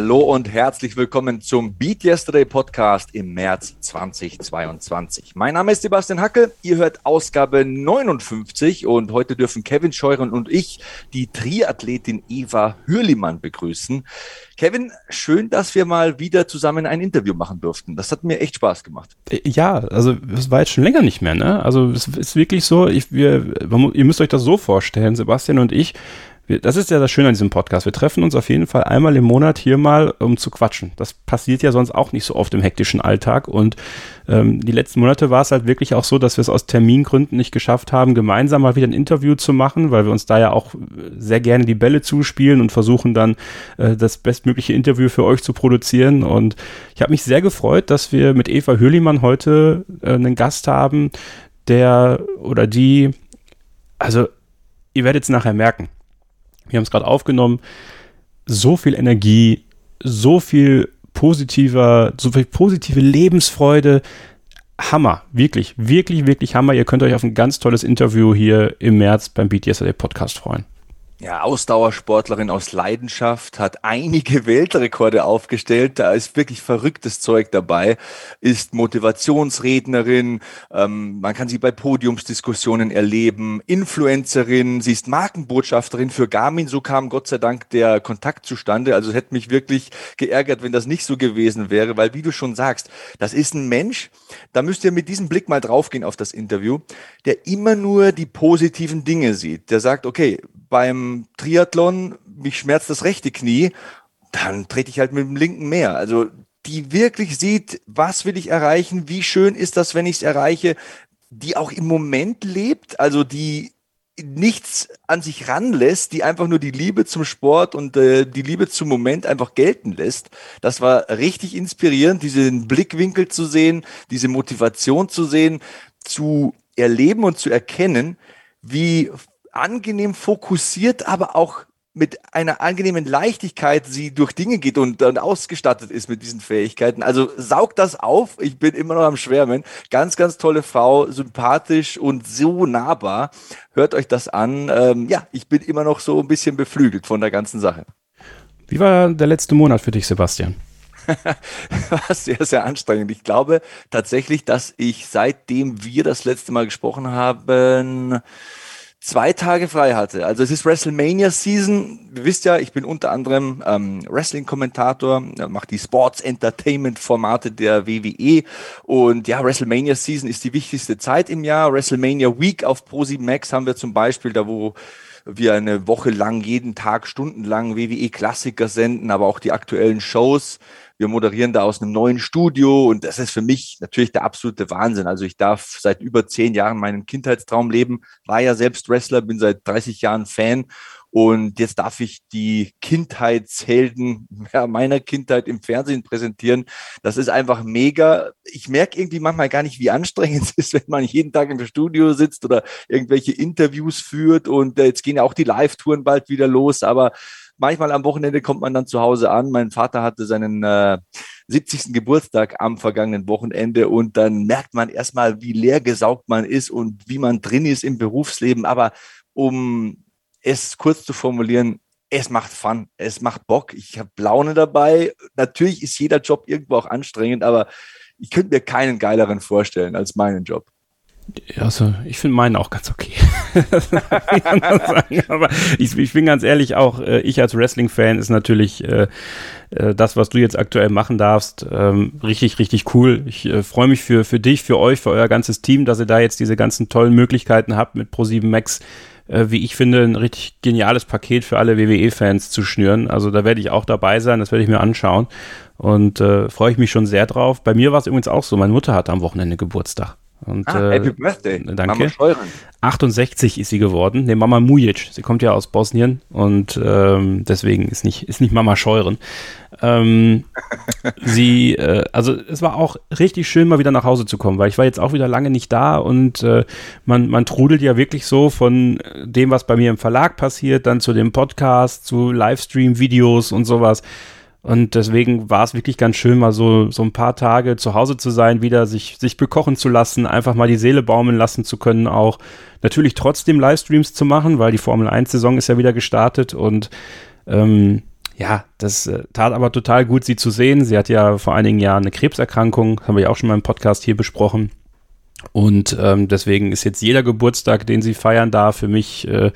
Hallo und herzlich willkommen zum Beat Yesterday Podcast im März 2022. Mein Name ist Sebastian Hackel, ihr hört Ausgabe 59 und heute dürfen Kevin Scheuren und ich die Triathletin Eva Hürlimann begrüßen. Kevin, schön, dass wir mal wieder zusammen ein Interview machen durften. Das hat mir echt Spaß gemacht. Ja, also es war jetzt schon länger nicht mehr, ne? Also es ist wirklich so, ich, wir, ihr müsst euch das so vorstellen, Sebastian und ich, wir, das ist ja das Schöne an diesem Podcast. Wir treffen uns auf jeden Fall einmal im Monat hier mal, um zu quatschen. Das passiert ja sonst auch nicht so oft im hektischen Alltag. Und ähm, die letzten Monate war es halt wirklich auch so, dass wir es aus Termingründen nicht geschafft haben, gemeinsam mal wieder ein Interview zu machen, weil wir uns da ja auch sehr gerne die Bälle zuspielen und versuchen dann äh, das bestmögliche Interview für euch zu produzieren. Und ich habe mich sehr gefreut, dass wir mit Eva Hürlimann heute äh, einen Gast haben, der oder die, also ihr werdet es nachher merken wir haben es gerade aufgenommen, so viel Energie, so viel positiver, so viel positive Lebensfreude. Hammer, wirklich, wirklich, wirklich Hammer. Ihr könnt euch auf ein ganz tolles Interview hier im März beim Beat Podcast freuen ja, Ausdauersportlerin aus Leidenschaft, hat einige Weltrekorde aufgestellt. Da ist wirklich verrücktes Zeug dabei. Ist Motivationsrednerin. Ähm, man kann sie bei Podiumsdiskussionen erleben. Influencerin. Sie ist Markenbotschafterin für Garmin. So kam Gott sei Dank der Kontakt zustande. Also es hätte mich wirklich geärgert, wenn das nicht so gewesen wäre, weil wie du schon sagst, das ist ein Mensch. Da müsst ihr mit diesem Blick mal draufgehen auf das Interview, der immer nur die positiven Dinge sieht. Der sagt, okay, beim Triathlon, mich schmerzt das rechte Knie, dann trete ich halt mit dem linken mehr. Also die wirklich sieht, was will ich erreichen, wie schön ist das, wenn ich es erreiche, die auch im Moment lebt, also die nichts an sich ranlässt, die einfach nur die Liebe zum Sport und äh, die Liebe zum Moment einfach gelten lässt. Das war richtig inspirierend, diesen Blickwinkel zu sehen, diese Motivation zu sehen, zu erleben und zu erkennen, wie angenehm fokussiert, aber auch mit einer angenehmen Leichtigkeit sie durch Dinge geht und dann ausgestattet ist mit diesen Fähigkeiten. Also saugt das auf. Ich bin immer noch am Schwärmen. Ganz, ganz tolle Frau, sympathisch und so nahbar. Hört euch das an. Ähm, ja, ich bin immer noch so ein bisschen beflügelt von der ganzen Sache. Wie war der letzte Monat für dich, Sebastian? war sehr, sehr anstrengend. Ich glaube tatsächlich, dass ich seitdem wir das letzte Mal gesprochen haben, zwei Tage frei hatte. Also es ist WrestleMania Season. Ihr wisst ja, ich bin unter anderem ähm, Wrestling-Kommentator, mache die Sports Entertainment-Formate der WWE. Und ja, WrestleMania Season ist die wichtigste Zeit im Jahr. WrestleMania Week auf Pro7 Max haben wir zum Beispiel, da wo wir eine Woche lang jeden Tag stundenlang WWE-Klassiker senden, aber auch die aktuellen Shows. Wir moderieren da aus einem neuen Studio und das ist für mich natürlich der absolute Wahnsinn. Also ich darf seit über zehn Jahren meinen Kindheitstraum leben, war ja selbst Wrestler, bin seit 30 Jahren Fan und jetzt darf ich die Kindheitshelden meiner Kindheit im Fernsehen präsentieren. Das ist einfach mega. Ich merke irgendwie manchmal gar nicht, wie anstrengend es ist, wenn man jeden Tag im Studio sitzt oder irgendwelche Interviews führt. Und jetzt gehen ja auch die Live-Touren bald wieder los. Aber manchmal am Wochenende kommt man dann zu Hause an. Mein Vater hatte seinen äh, 70. Geburtstag am vergangenen Wochenende und dann merkt man erstmal, wie leer gesaugt man ist und wie man drin ist im Berufsleben. Aber um es kurz zu formulieren, es macht Fun, es macht Bock, ich habe Laune dabei. Natürlich ist jeder Job irgendwo auch anstrengend, aber ich könnte mir keinen geileren vorstellen als meinen Job. Also, ich finde meinen auch ganz okay. Aber ich, ich, bin ganz ehrlich, auch äh, ich als Wrestling-Fan ist natürlich äh, äh, das, was du jetzt aktuell machen darfst, ähm, richtig, richtig cool. Ich äh, freue mich für, für dich, für euch, für euer ganzes Team, dass ihr da jetzt diese ganzen tollen Möglichkeiten habt, mit Pro7 Max, äh, wie ich finde, ein richtig geniales Paket für alle WWE-Fans zu schnüren. Also da werde ich auch dabei sein, das werde ich mir anschauen. Und äh, freue ich mich schon sehr drauf. Bei mir war es übrigens auch so, meine Mutter hatte am Wochenende Geburtstag. Und, ah, Happy äh, Birthday. Danke. Mama Scheuren. 68 ist sie geworden. Ne, Mama Mujic. Sie kommt ja aus Bosnien und ähm, deswegen ist nicht, ist nicht Mama Scheuren. Ähm, sie, äh, also es war auch richtig schön, mal wieder nach Hause zu kommen, weil ich war jetzt auch wieder lange nicht da und äh, man, man trudelt ja wirklich so von dem, was bei mir im Verlag passiert, dann zu dem Podcast, zu Livestream-Videos und sowas. Und deswegen war es wirklich ganz schön, mal so, so ein paar Tage zu Hause zu sein, wieder sich, sich bekochen zu lassen, einfach mal die Seele baumeln lassen zu können, auch natürlich trotzdem Livestreams zu machen, weil die Formel 1-Saison ist ja wieder gestartet und ähm, ja, das äh, tat aber total gut, sie zu sehen. Sie hat ja vor einigen Jahren eine Krebserkrankung, haben wir ja auch schon mal im Podcast hier besprochen. Und ähm, deswegen ist jetzt jeder Geburtstag, den sie feiern darf, für mich äh,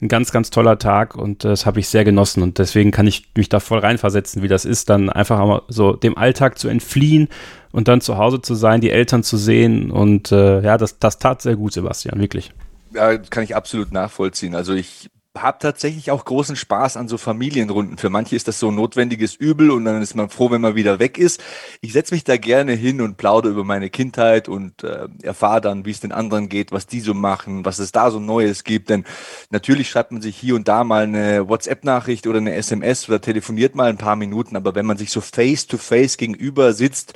ein ganz, ganz toller Tag und das habe ich sehr genossen und deswegen kann ich mich da voll reinversetzen, wie das ist, dann einfach mal so dem Alltag zu entfliehen und dann zu Hause zu sein, die Eltern zu sehen und äh, ja, das, das tat sehr gut, Sebastian, wirklich. Ja, kann ich absolut nachvollziehen. Also ich habe tatsächlich auch großen Spaß an so Familienrunden. Für manche ist das so ein notwendiges Übel und dann ist man froh, wenn man wieder weg ist. Ich setze mich da gerne hin und plaudere über meine Kindheit und äh, erfahre dann, wie es den anderen geht, was die so machen, was es da so Neues gibt. Denn natürlich schreibt man sich hier und da mal eine WhatsApp-Nachricht oder eine SMS oder telefoniert mal ein paar Minuten. Aber wenn man sich so face-to-face -face gegenüber sitzt,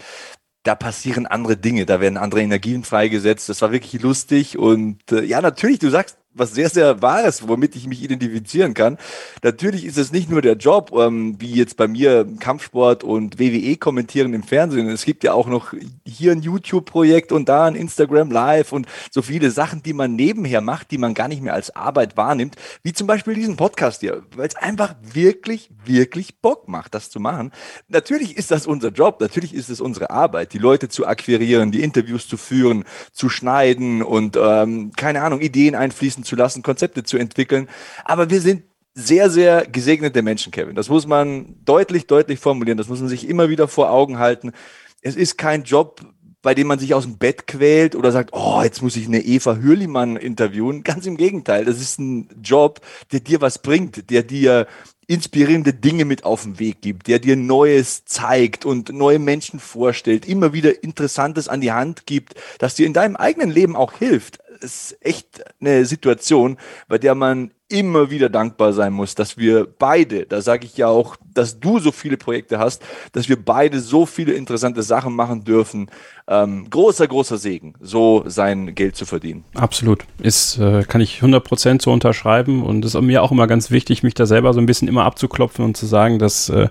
da passieren andere Dinge, da werden andere Energien freigesetzt. Das war wirklich lustig und äh, ja, natürlich, du sagst was sehr, sehr Wahres, womit ich mich identifizieren kann. Natürlich ist es nicht nur der Job, ähm, wie jetzt bei mir Kampfsport und WWE kommentieren im Fernsehen. Es gibt ja auch noch hier ein YouTube-Projekt und da ein Instagram Live und so viele Sachen, die man nebenher macht, die man gar nicht mehr als Arbeit wahrnimmt, wie zum Beispiel diesen Podcast hier, weil es einfach wirklich, wirklich Bock macht, das zu machen. Natürlich ist das unser Job, natürlich ist es unsere Arbeit, die Leute zu akquirieren, die Interviews zu führen, zu schneiden und ähm, keine Ahnung, Ideen einfließen umsetzen zu lassen, Konzepte zu entwickeln. Aber wir sind sehr, sehr gesegnete Menschen, Kevin. Das muss man deutlich, deutlich formulieren. Das muss man sich immer wieder vor Augen halten. Es ist kein Job, bei dem man sich aus dem Bett quält oder sagt, oh, jetzt muss ich eine Eva Hürlimann interviewen. Ganz im Gegenteil. Das ist ein Job, der dir was bringt, der dir inspirierende Dinge mit auf den Weg gibt, der dir Neues zeigt und neue Menschen vorstellt, immer wieder Interessantes an die Hand gibt, das dir in deinem eigenen Leben auch hilft ist echt eine Situation, bei der man immer wieder dankbar sein muss, dass wir beide, da sage ich ja auch, dass du so viele Projekte hast, dass wir beide so viele interessante Sachen machen dürfen. Ähm, großer, großer Segen, so sein Geld zu verdienen. Absolut. Ist, äh, kann ich 100% so unterschreiben und es ist mir auch immer ganz wichtig, mich da selber so ein bisschen immer abzuklopfen und zu sagen, dass äh,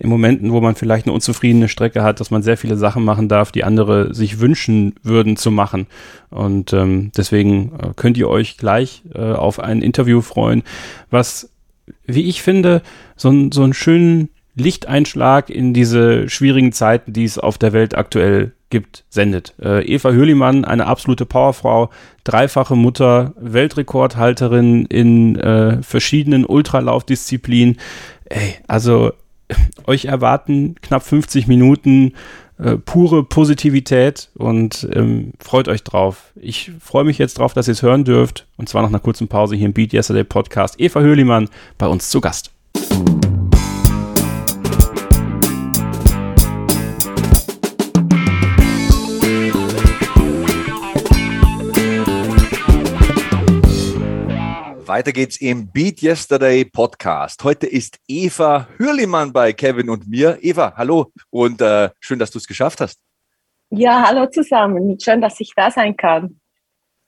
in Momenten, wo man vielleicht eine unzufriedene Strecke hat, dass man sehr viele Sachen machen darf, die andere sich wünschen würden zu machen. Und ähm, deswegen äh, könnt ihr euch gleich äh, auf ein Interview freuen, was, wie ich finde, so, so einen schönen Lichteinschlag in diese schwierigen Zeiten, die es auf der Welt aktuell gibt, sendet. Äh, Eva Hürlimann, eine absolute Powerfrau, dreifache Mutter, Weltrekordhalterin in äh, verschiedenen Ultralaufdisziplinen. Ey, also euch erwarten knapp 50 Minuten äh, pure Positivität und ähm, freut euch drauf. Ich freue mich jetzt drauf, dass ihr es hören dürft. Und zwar nach einer kurzen Pause hier im Beat Yesterday Podcast. Eva Höhlimann bei uns zu Gast. Weiter geht's im Beat Yesterday Podcast. Heute ist Eva Hürlimann bei Kevin und mir. Eva, hallo und äh, schön, dass du es geschafft hast. Ja, hallo zusammen. Schön, dass ich da sein kann.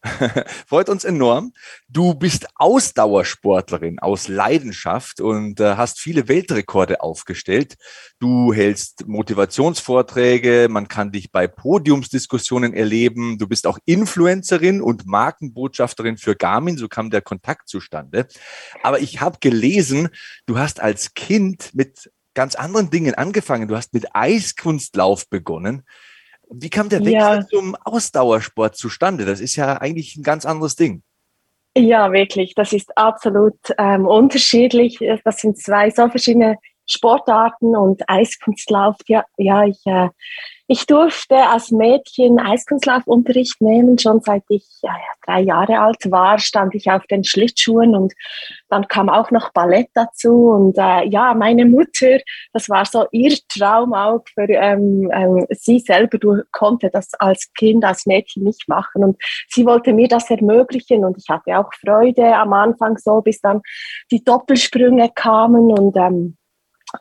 Freut uns enorm. Du bist Ausdauersportlerin aus Leidenschaft und äh, hast viele Weltrekorde aufgestellt. Du hältst Motivationsvorträge, man kann dich bei Podiumsdiskussionen erleben. Du bist auch Influencerin und Markenbotschafterin für Garmin, so kam der Kontakt zustande. Aber ich habe gelesen, du hast als Kind mit ganz anderen Dingen angefangen. Du hast mit Eiskunstlauf begonnen. Wie kam der Wechsel ja. zum Ausdauersport zustande? Das ist ja eigentlich ein ganz anderes Ding. Ja, wirklich. Das ist absolut ähm, unterschiedlich. Das sind zwei so verschiedene Sportarten und Eiskunstlauf. Ja, ja ich äh, ich durfte als Mädchen Eiskunstlaufunterricht nehmen, schon seit ich ja, drei Jahre alt war, stand ich auf den Schlittschuhen und dann kam auch noch Ballett dazu und äh, ja, meine Mutter, das war so ihr Traum auch für ähm, ähm, sie selber, du konnte das als Kind, als Mädchen nicht machen und sie wollte mir das ermöglichen und ich hatte auch Freude am Anfang so, bis dann die Doppelsprünge kamen und ähm,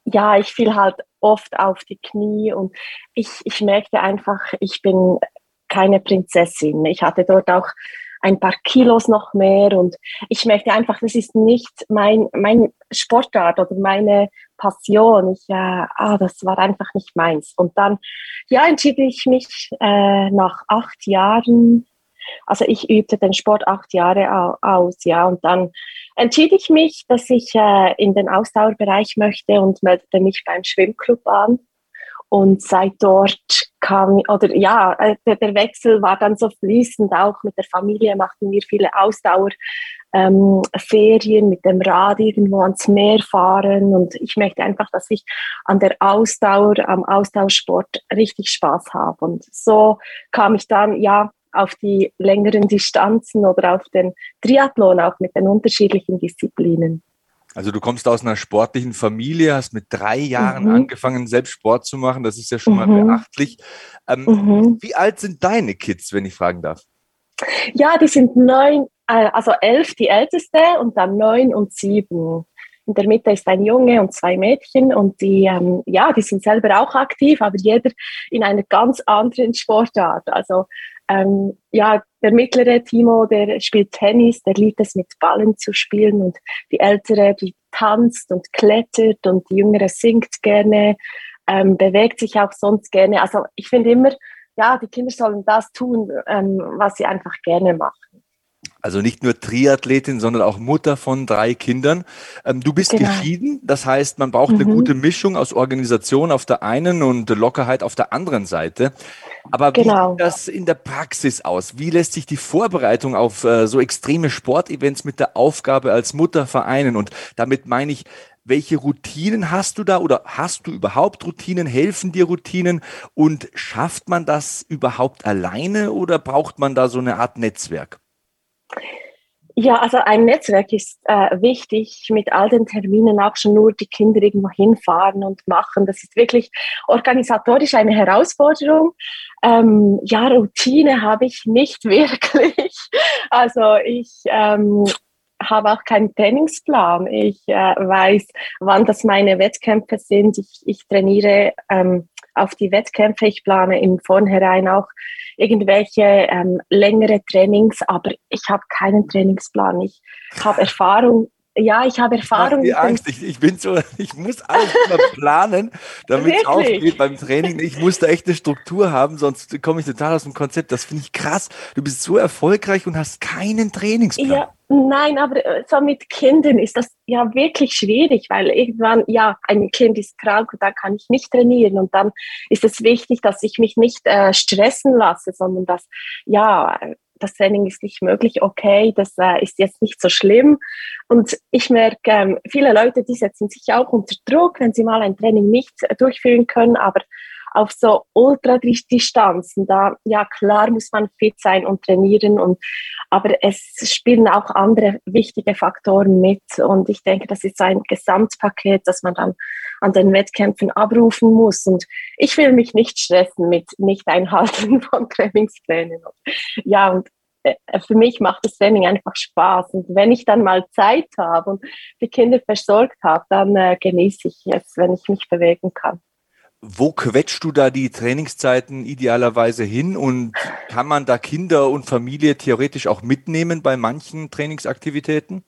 ja, ich fiel halt oft auf die Knie und ich, ich merkte einfach, ich bin keine Prinzessin. Ich hatte dort auch ein paar Kilos noch mehr und ich merkte einfach, das ist nicht mein, mein Sportart oder meine Passion. Ich, äh, ah, das war einfach nicht meins. Und dann, ja, entschied ich mich äh, nach acht Jahren also ich übte den Sport acht Jahre aus, ja, und dann entschied ich mich, dass ich äh, in den Ausdauerbereich möchte und meldete mich beim Schwimmclub an. Und seit dort kam, oder ja, äh, der, der, Wechsel war dann so fließend, auch mit der Familie machten wir viele Ausdauerferien ähm, mit dem Rad irgendwo ans Meer fahren. Und ich möchte einfach, dass ich an der Ausdauer, am Ausdauersport richtig Spaß habe. Und so kam ich dann, ja, auf die längeren Distanzen oder auf den Triathlon auch mit den unterschiedlichen Disziplinen. Also du kommst aus einer sportlichen Familie, hast mit drei Jahren mhm. angefangen, selbst Sport zu machen. Das ist ja schon mhm. mal beachtlich. Ähm, mhm. Wie alt sind deine Kids, wenn ich fragen darf? Ja, die sind neun, äh, also elf die älteste und dann neun und sieben. In der Mitte ist ein Junge und zwei Mädchen und die, ähm, ja, die sind selber auch aktiv, aber jeder in einer ganz anderen Sportart. Also ähm, ja, der mittlere Timo, der spielt Tennis, der liebt es mit Ballen zu spielen und die ältere, die tanzt und klettert und die jüngere singt gerne, ähm, bewegt sich auch sonst gerne. Also ich finde immer, ja, die Kinder sollen das tun, ähm, was sie einfach gerne machen. Also nicht nur Triathletin, sondern auch Mutter von drei Kindern. Ähm, du bist genau. geschieden, das heißt, man braucht mhm. eine gute Mischung aus Organisation auf der einen und Lockerheit auf der anderen Seite. Aber genau. wie sieht das in der Praxis aus? Wie lässt sich die Vorbereitung auf äh, so extreme Sportevents mit der Aufgabe als Mutter vereinen? Und damit meine ich, welche Routinen hast du da oder hast du überhaupt Routinen? Helfen dir Routinen? Und schafft man das überhaupt alleine oder braucht man da so eine Art Netzwerk? Ja, also ein Netzwerk ist äh, wichtig, mit all den Terminen auch schon nur die Kinder irgendwo hinfahren und machen. Das ist wirklich organisatorisch eine Herausforderung. Ähm, ja, Routine habe ich nicht wirklich. Also ich ähm, habe auch keinen Trainingsplan. Ich äh, weiß, wann das meine Wettkämpfe sind. Ich, ich trainiere ähm, auf die Wettkämpfe. Ich plane im Vornherein auch irgendwelche ähm, längere Trainings, aber ich habe keinen Trainingsplan. Ich habe Erfahrung ja, ich habe Erfahrung. Ich Angst. Ich, ich, bin so, ich muss alles immer planen, damit es aufgeht beim Training. Ich muss da echt eine Struktur haben, sonst komme ich total aus dem Konzept. Das finde ich krass. Du bist so erfolgreich und hast keinen Trainingsplan. Ja, nein, aber äh, so mit Kindern ist das ja wirklich schwierig, weil irgendwann, ja, ein Kind ist krank und da kann ich nicht trainieren. Und dann ist es wichtig, dass ich mich nicht äh, stressen lasse, sondern dass, ja, das Training ist nicht möglich, okay, das äh, ist jetzt nicht so schlimm. Und ich merke, ähm, viele Leute, die setzen sich auch unter Druck, wenn sie mal ein Training nicht äh, durchführen können, aber auf so Ultradistanzen, da, ja klar muss man fit sein und trainieren, und, aber es spielen auch andere wichtige Faktoren mit. Und ich denke, das ist ein Gesamtpaket, das man dann an den Wettkämpfen abrufen muss. Und ich will mich nicht stressen mit Nicht-Einhalten von Trainingsplänen. Ja, und äh, für mich macht das Training einfach Spaß. Und wenn ich dann mal Zeit habe und die Kinder versorgt habe, dann äh, genieße ich es, wenn ich mich bewegen kann. Wo quetscht du da die Trainingszeiten idealerweise hin und kann man da Kinder und Familie theoretisch auch mitnehmen bei manchen Trainingsaktivitäten?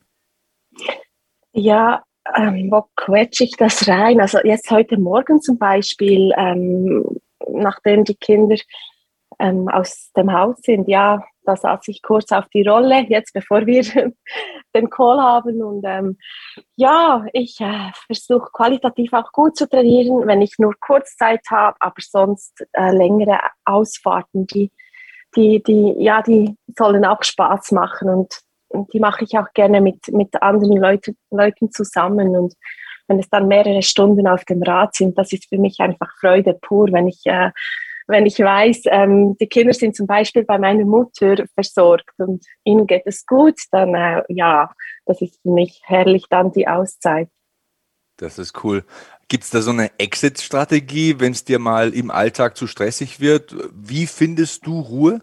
Ja, ähm, wo quetsche ich das rein? Also jetzt heute Morgen zum Beispiel, ähm, nachdem die Kinder ähm, aus dem Haus sind, ja, da saß ich kurz auf die Rolle, jetzt bevor wir den Call haben. Und ähm, ja, ich äh, versuche qualitativ auch gut zu trainieren, wenn ich nur Kurzzeit habe, aber sonst äh, längere Ausfahrten, die, die, die, ja, die sollen auch Spaß machen und, und die mache ich auch gerne mit, mit anderen Leute, Leuten zusammen. Und wenn es dann mehrere Stunden auf dem Rad sind, das ist für mich einfach Freude pur, wenn ich äh, wenn ich weiß, ähm, die Kinder sind zum Beispiel bei meiner Mutter versorgt und ihnen geht es gut, dann äh, ja, das ist für mich herrlich dann die Auszeit. Das ist cool. Gibt es da so eine Exit-Strategie, wenn es dir mal im Alltag zu stressig wird? Wie findest du Ruhe?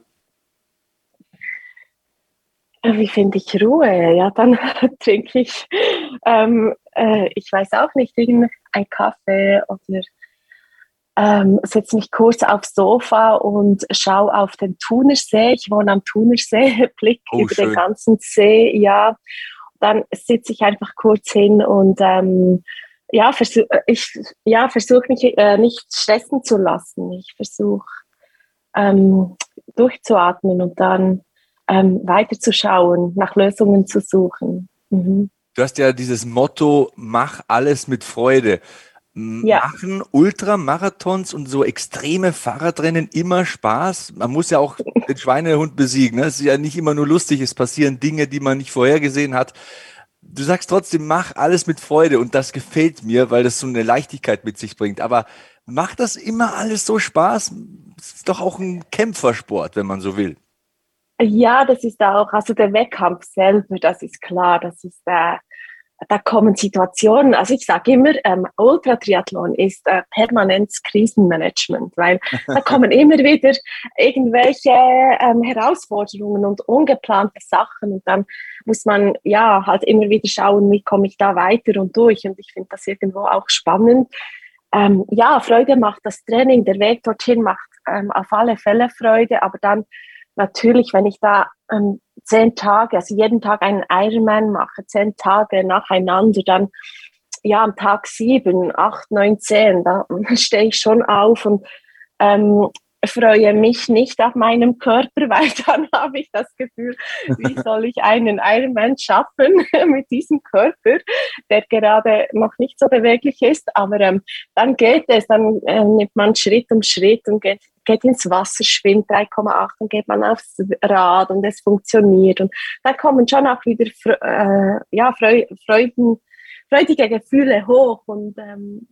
Äh, wie finde ich Ruhe? Ja, dann trinke ich, ähm, äh, ich weiß auch nicht, einen Kaffee oder ähm, setze mich kurz aufs Sofa und schaue auf den Thunersee. Ich wohne am Thunersee, Blick oh, über schön. den ganzen See, ja. Dann sitze ich einfach kurz hin und ähm, ja, versuch, ich ja, versuche mich äh, nicht stressen zu lassen. Ich versuche ähm, durchzuatmen und dann ähm, weiterzuschauen, nach Lösungen zu suchen. Mhm. Du hast ja dieses Motto, mach alles mit Freude. Ja. Machen Ultramarathons und so extreme Fahrradrennen immer Spaß? Man muss ja auch den Schweinehund besiegen. Ne? Es ist ja nicht immer nur lustig, es passieren Dinge, die man nicht vorhergesehen hat. Du sagst trotzdem, mach alles mit Freude und das gefällt mir, weil das so eine Leichtigkeit mit sich bringt. Aber macht das immer alles so Spaß? Es ist doch auch ein Kämpfersport, wenn man so will. Ja, das ist auch, also der Wettkampf selber, das ist klar, das ist, äh, da kommen Situationen, also ich sage immer, ähm, Ultratriathlon ist äh, permanentes Krisenmanagement, weil da kommen immer wieder irgendwelche ähm, Herausforderungen und ungeplante Sachen und dann muss man ja halt immer wieder schauen, wie komme ich da weiter und durch und ich finde das irgendwo auch spannend. Ähm, ja, Freude macht das Training, der Weg dorthin macht ähm, auf alle Fälle Freude, aber dann natürlich, wenn ich da ähm, zehn Tage, also jeden Tag einen Ironman mache, zehn Tage nacheinander, dann ja, am Tag sieben, acht, neun, zehn, da stehe ich schon auf und ähm, freue mich nicht auf meinem Körper, weil dann habe ich das Gefühl, wie soll ich einen Ironman schaffen mit diesem Körper, der gerade noch nicht so beweglich ist. Aber ähm, dann geht es, dann äh, nimmt man Schritt um Schritt und geht, geht ins Wasser, schwimmt 3,8, dann geht man aufs Rad und es funktioniert. Und da kommen schon auch wieder äh, ja, Freuden, freudige Gefühle hoch und ähm,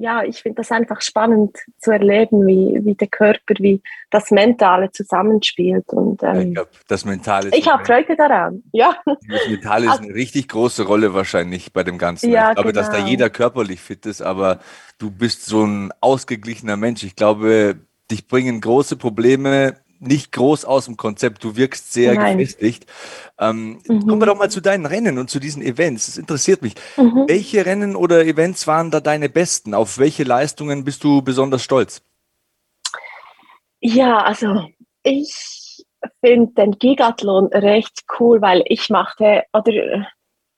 ja, ich finde das einfach spannend zu erleben, wie, wie der Körper, wie das Mentale zusammenspielt. Und, ähm, ich glaube, das Mentale. Ich habe Freude daran. Ja. Das Mentale ist eine richtig große Rolle wahrscheinlich bei dem Ganzen. Ja, ich glaube, genau. dass da genau. jeder körperlich fit ist, aber du bist so ein ausgeglichener Mensch. Ich glaube, dich bringen große Probleme nicht groß aus dem Konzept. Du wirkst sehr Nein. gefestigt. Ähm, mhm. Kommen wir doch mal zu deinen Rennen und zu diesen Events. Das interessiert mich. Mhm. Welche Rennen oder Events waren da deine besten? Auf welche Leistungen bist du besonders stolz? Ja, also ich finde den Gigathlon recht cool, weil ich machte, oder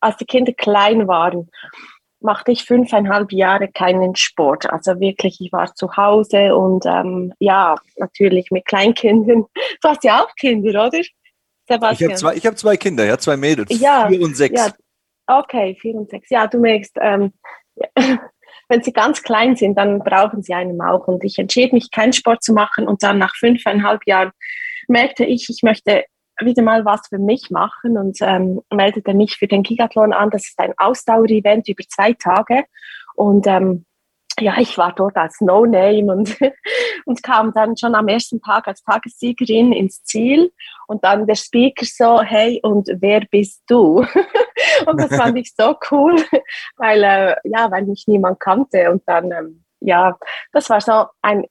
als die Kinder klein waren, machte ich fünfeinhalb Jahre keinen Sport. Also wirklich, ich war zu Hause und ähm, ja, natürlich mit Kleinkindern. Du hast ja auch Kinder, oder? Sebastian? Ich habe zwei, hab zwei Kinder, ja, zwei Mädels, ja, vier und sechs. Ja, okay, vier und sechs. Ja, du merkst, ähm, wenn sie ganz klein sind, dann brauchen sie einen auch. Und ich entschied mich, keinen Sport zu machen. Und dann nach fünfeinhalb Jahren merkte ich, ich möchte wieder mal was für mich machen und ähm, meldete mich für den Gigathlon an. Das ist ein Ausdauer-Event über zwei Tage. Und ähm, ja, ich war dort als No-Name und, und kam dann schon am ersten Tag als Tagessiegerin ins Ziel. Und dann der Speaker so, hey, und wer bist du? und das fand ich so cool, weil, äh, ja, weil mich niemand kannte. Und dann, ähm, ja, das war so ein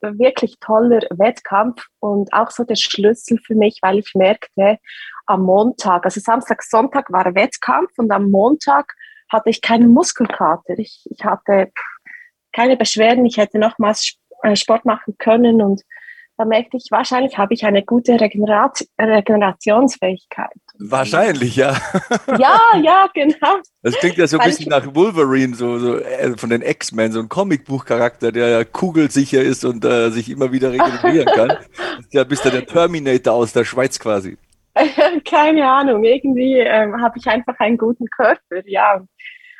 wirklich toller Wettkampf und auch so der Schlüssel für mich, weil ich merkte, am Montag, also Samstag, Sonntag war Wettkampf und am Montag hatte ich keinen Muskelkater. Ich, ich hatte keine Beschwerden, ich hätte nochmals äh, Sport machen können und da merkte ich, wahrscheinlich habe ich eine gute Regenerat Regenerationsfähigkeit. Wahrscheinlich, ja. Ja, ja, genau. Das klingt ja so ein bisschen nach Wolverine, so, so äh, von den X-Men, so ein Comicbuchcharakter, der ja kugelsicher ist und äh, sich immer wieder regenerieren kann. ja, bist du der Terminator aus der Schweiz quasi. Keine Ahnung, irgendwie ähm, habe ich einfach einen guten Körper, ja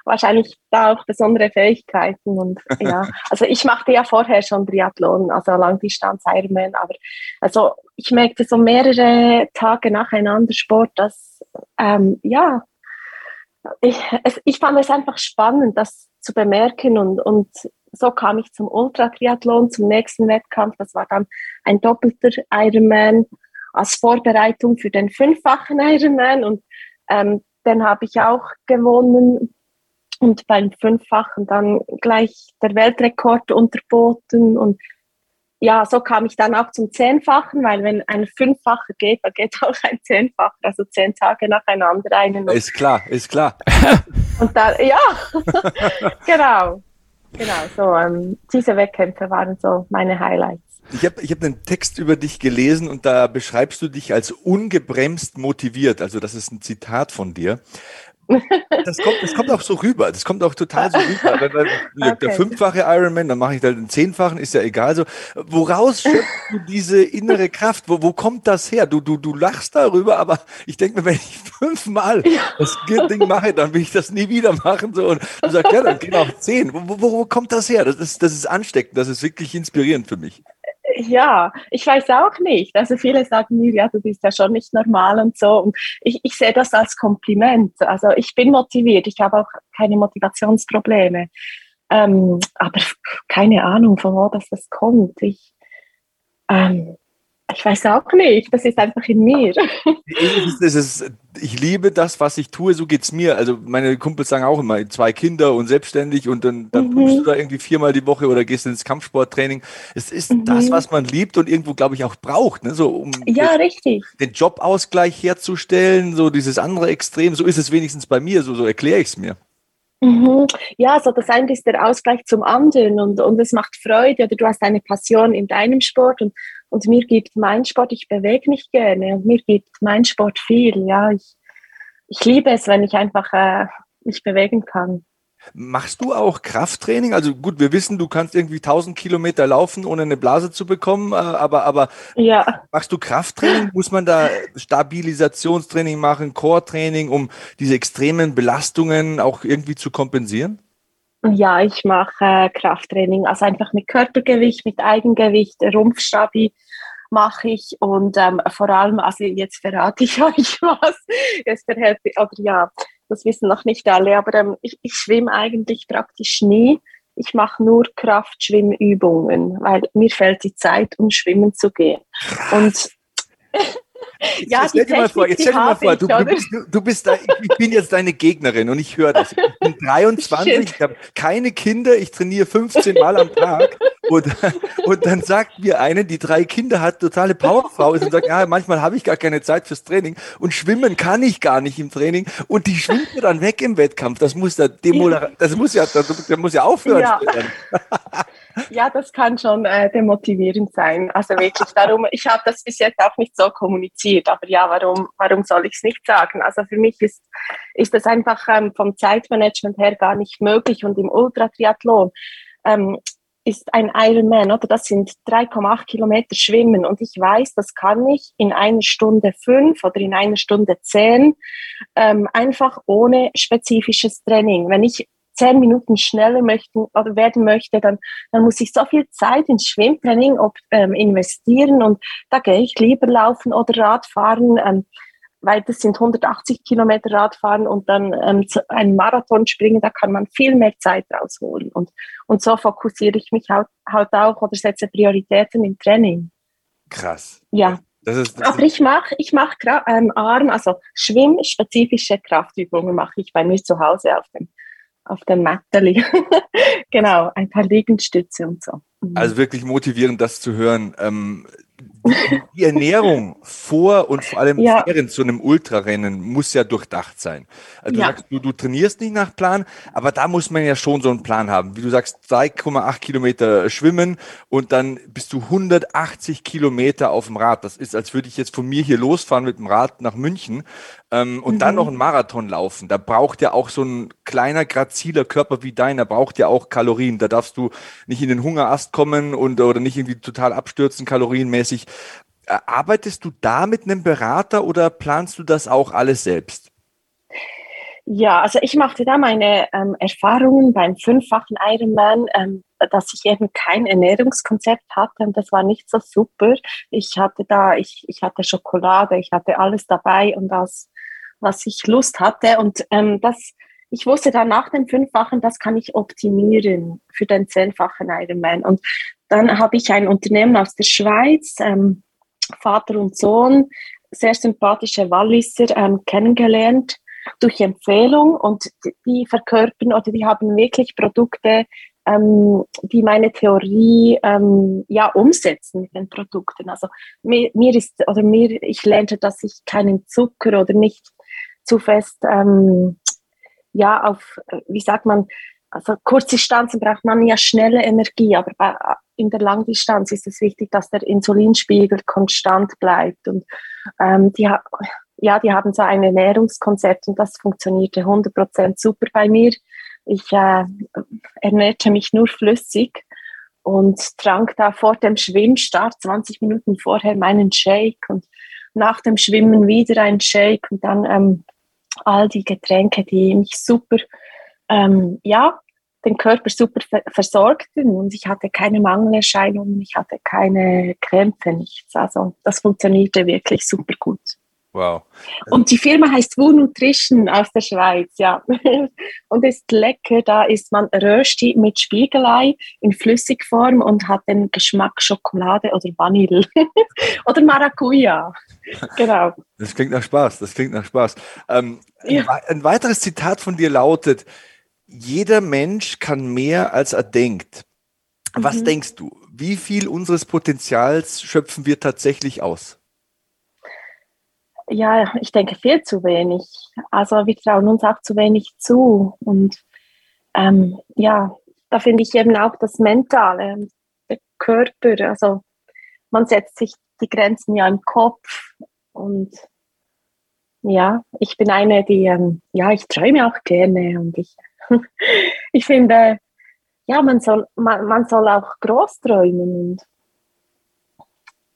wahrscheinlich da auch besondere Fähigkeiten und ja, also ich machte ja vorher schon Triathlon, also Langdistanz Ironman, aber also ich merkte so mehrere Tage nacheinander Sport, dass ähm, ja, ich, es, ich fand es einfach spannend, das zu bemerken und, und so kam ich zum Ultratriathlon, zum nächsten Wettkampf. Das war dann ein doppelter Ironman als Vorbereitung für den fünffachen Ironman und ähm, den habe ich auch gewonnen und beim Fünffachen dann gleich der Weltrekord unterboten und ja, so kam ich dann auch zum Zehnfachen, weil wenn ein Fünffacher geht, dann geht auch ein Zehnfacher, also zehn Tage nacheinander einen. Ist klar, ist klar. und dann, ja, genau, genau, so, ähm, diese Wettkämpfe waren so meine Highlights. Ich habe ich hab einen Text über dich gelesen und da beschreibst du dich als ungebremst motiviert. Also das ist ein Zitat von dir. Das kommt, das kommt auch so rüber. Das kommt auch total so rüber. Weil, weil, okay. Der fünffache Ironman, dann mache ich dann den zehnfachen, ist ja egal. So, woraus schöpfst du diese innere Kraft? Wo, wo kommt das her? Du, du, du lachst darüber, aber ich denke mir, wenn ich fünfmal das Ding mache, dann will ich das nie wieder machen. So, und du sagst, ja, dann gehen auch zehn. Wo, wo, wo kommt das her? Das ist, das ist ansteckend. Das ist wirklich inspirierend für mich ja, ich weiß auch nicht. Also viele sagen mir, ja, du bist ja schon nicht normal und so. Und ich, ich sehe das als Kompliment. Also ich bin motiviert. Ich habe auch keine Motivationsprobleme. Ähm, aber keine Ahnung, von wo das, das kommt. Ich, ähm, ich weiß auch nicht, das ist einfach in mir. Das ist, ich liebe das, was ich tue, so geht es mir. Also meine Kumpels sagen auch immer, zwei Kinder und selbstständig und dann, dann mhm. du da irgendwie viermal die Woche oder gehst ins Kampfsporttraining. Es ist mhm. das, was man liebt und irgendwo, glaube ich, auch braucht. Ne? So, um ja, den, richtig. den Jobausgleich herzustellen, so dieses andere Extrem, so ist es wenigstens bei mir, so, so erkläre ich es mir. Mhm. Ja, so das eine ist der Ausgleich zum anderen und, und es macht Freude oder du hast eine Passion in deinem Sport und und mir gibt mein Sport, ich bewege mich gerne und mir gibt mein Sport viel. Ja, ich, ich liebe es, wenn ich einfach äh, mich bewegen kann. Machst du auch Krafttraining? Also gut, wir wissen, du kannst irgendwie 1000 Kilometer laufen, ohne eine Blase zu bekommen, äh, aber, aber ja. machst du Krafttraining? Muss man da Stabilisationstraining machen, Core-Training, um diese extremen Belastungen auch irgendwie zu kompensieren? Ja, ich mache äh, Krafttraining, also einfach mit Körpergewicht, mit Eigengewicht, Rumpfstabi mache ich und ähm, vor allem, also jetzt verrate ich euch was, jetzt verhält, oder ja, das wissen noch nicht alle, aber ähm, ich, ich schwimme eigentlich praktisch nie. Ich mache nur Kraftschwimmübungen, weil mir fällt die Zeit, um schwimmen zu gehen. Und ja, jetzt stell dir mal vor, jetzt stell dir mal vor, du, du, bist, du, bist da, ich bin jetzt deine Gegnerin und ich höre das. Ich bin 23, Shit. ich habe keine Kinder, ich trainiere 15 Mal am Tag und, und dann sagt mir eine, die drei Kinder hat, totale Powerfrau ist und sagt, ja, manchmal habe ich gar keine Zeit fürs Training und schwimmen kann ich gar nicht im Training und die schwimmt mir dann weg im Wettkampf. Das muss Demoder das muss ja, das muss ja aufhören. Ja. ja, das kann schon äh, demotivierend sein. Also wirklich darum, ich habe das bis jetzt auch nicht so kommuniziert, aber ja, warum, warum soll ich es nicht sagen? Also für mich ist, ist das einfach ähm, vom Zeitmanagement her gar nicht möglich und im Ultratriathlon ähm, ist ein Ironman, oder? Das sind 3,8 Kilometer Schwimmen und ich weiß, das kann ich in einer Stunde fünf oder in einer Stunde zehn ähm, einfach ohne spezifisches Training. Wenn ich zehn Minuten schneller möchten oder werden möchte, dann, dann muss ich so viel Zeit ins Schwimmtraining ob, ähm, investieren und da gehe ich lieber laufen oder Radfahren, ähm, weil das sind 180 Kilometer Radfahren und dann ähm, ein Marathon springen, da kann man viel mehr Zeit rausholen und, und so fokussiere ich mich halt, halt auch oder setze Prioritäten im Training. Krass. Ja. Das ist, das Aber ich mache ich mach ähm, Arm, also schwimmspezifische Kraftübungen mache ich bei mir zu Hause auf dem auf dem Matteli. genau, ein paar Liegenstütze und so. Mhm. Also wirklich motivierend, das zu hören. Ähm, die Ernährung vor und vor allem ja. während so einem Ultrarennen muss ja durchdacht sein. Also du ja. sagst, du, du trainierst nicht nach Plan, aber da muss man ja schon so einen Plan haben. Wie du sagst, 3,8 Kilometer schwimmen und dann bist du 180 Kilometer auf dem Rad. Das ist, als würde ich jetzt von mir hier losfahren mit dem Rad nach München ähm, und mhm. dann noch einen Marathon laufen. Da braucht ja auch so ein kleiner, graziler Körper wie deiner, braucht ja auch Kalorien. Da darfst du nicht in den Hungerast kommen und oder nicht irgendwie total abstürzen, kalorienmäßig. Äh, arbeitest du da mit einem Berater oder planst du das auch alles selbst? Ja, also ich machte da meine ähm, Erfahrungen beim fünffachen Ironman, ähm, dass ich eben kein Ernährungskonzept hatte und das war nicht so super. Ich hatte da, ich, ich hatte Schokolade, ich hatte alles dabei und das, was ich Lust hatte. Und ähm, das, ich wusste dann nach dem fünffachen, das kann ich optimieren für den zehnfachen Ironman. Und dann habe ich ein Unternehmen aus der Schweiz, ähm, Vater und Sohn, sehr sympathische Walliser ähm, kennengelernt durch Empfehlung. Und die verkörpern oder die haben wirklich Produkte, ähm, die meine Theorie ähm, ja umsetzen mit den Produkten. Also mir, mir ist oder mir ich lernte, dass ich keinen Zucker oder nicht zu fest ähm, ja auf wie sagt man also Kurzdistanzen braucht man ja schnelle Energie, aber bei, in der Langdistanz ist es wichtig, dass der Insulinspiegel konstant bleibt. Und ähm, die, ja, die haben so ein Ernährungskonzept und das funktionierte 100% super bei mir. Ich äh, ernährte mich nur flüssig und trank da vor dem Schwimmstart 20 Minuten vorher meinen Shake und nach dem Schwimmen wieder ein Shake und dann ähm, all die Getränke, die mich super, ähm, ja, den Körper super versorgten und ich hatte keine Mangelerscheinungen, ich hatte keine Krämpfe, nichts. Also das funktionierte wirklich super gut. Wow. Und die Firma heißt Wu Nutrition aus der Schweiz, ja. Und ist lecker. Da isst man Rösti mit Spiegelei in Flüssigform und hat den Geschmack Schokolade oder Vanille oder Maracuja. Genau. Das klingt nach Spaß. Das klingt nach Spaß. Ähm, ja. Ein weiteres Zitat von dir lautet: Jeder Mensch kann mehr, als er denkt. Was mhm. denkst du? Wie viel unseres Potenzials schöpfen wir tatsächlich aus? Ja, ich denke viel zu wenig. Also wir trauen uns auch zu wenig zu. Und ähm, ja, da finde ich eben auch das Mentale, der Körper. Also man setzt sich die Grenzen ja im Kopf. Und ja, ich bin eine, die, ähm, ja, ich träume auch gerne. Und ich, ich finde, ja, man soll, man, man soll auch groß träumen. Und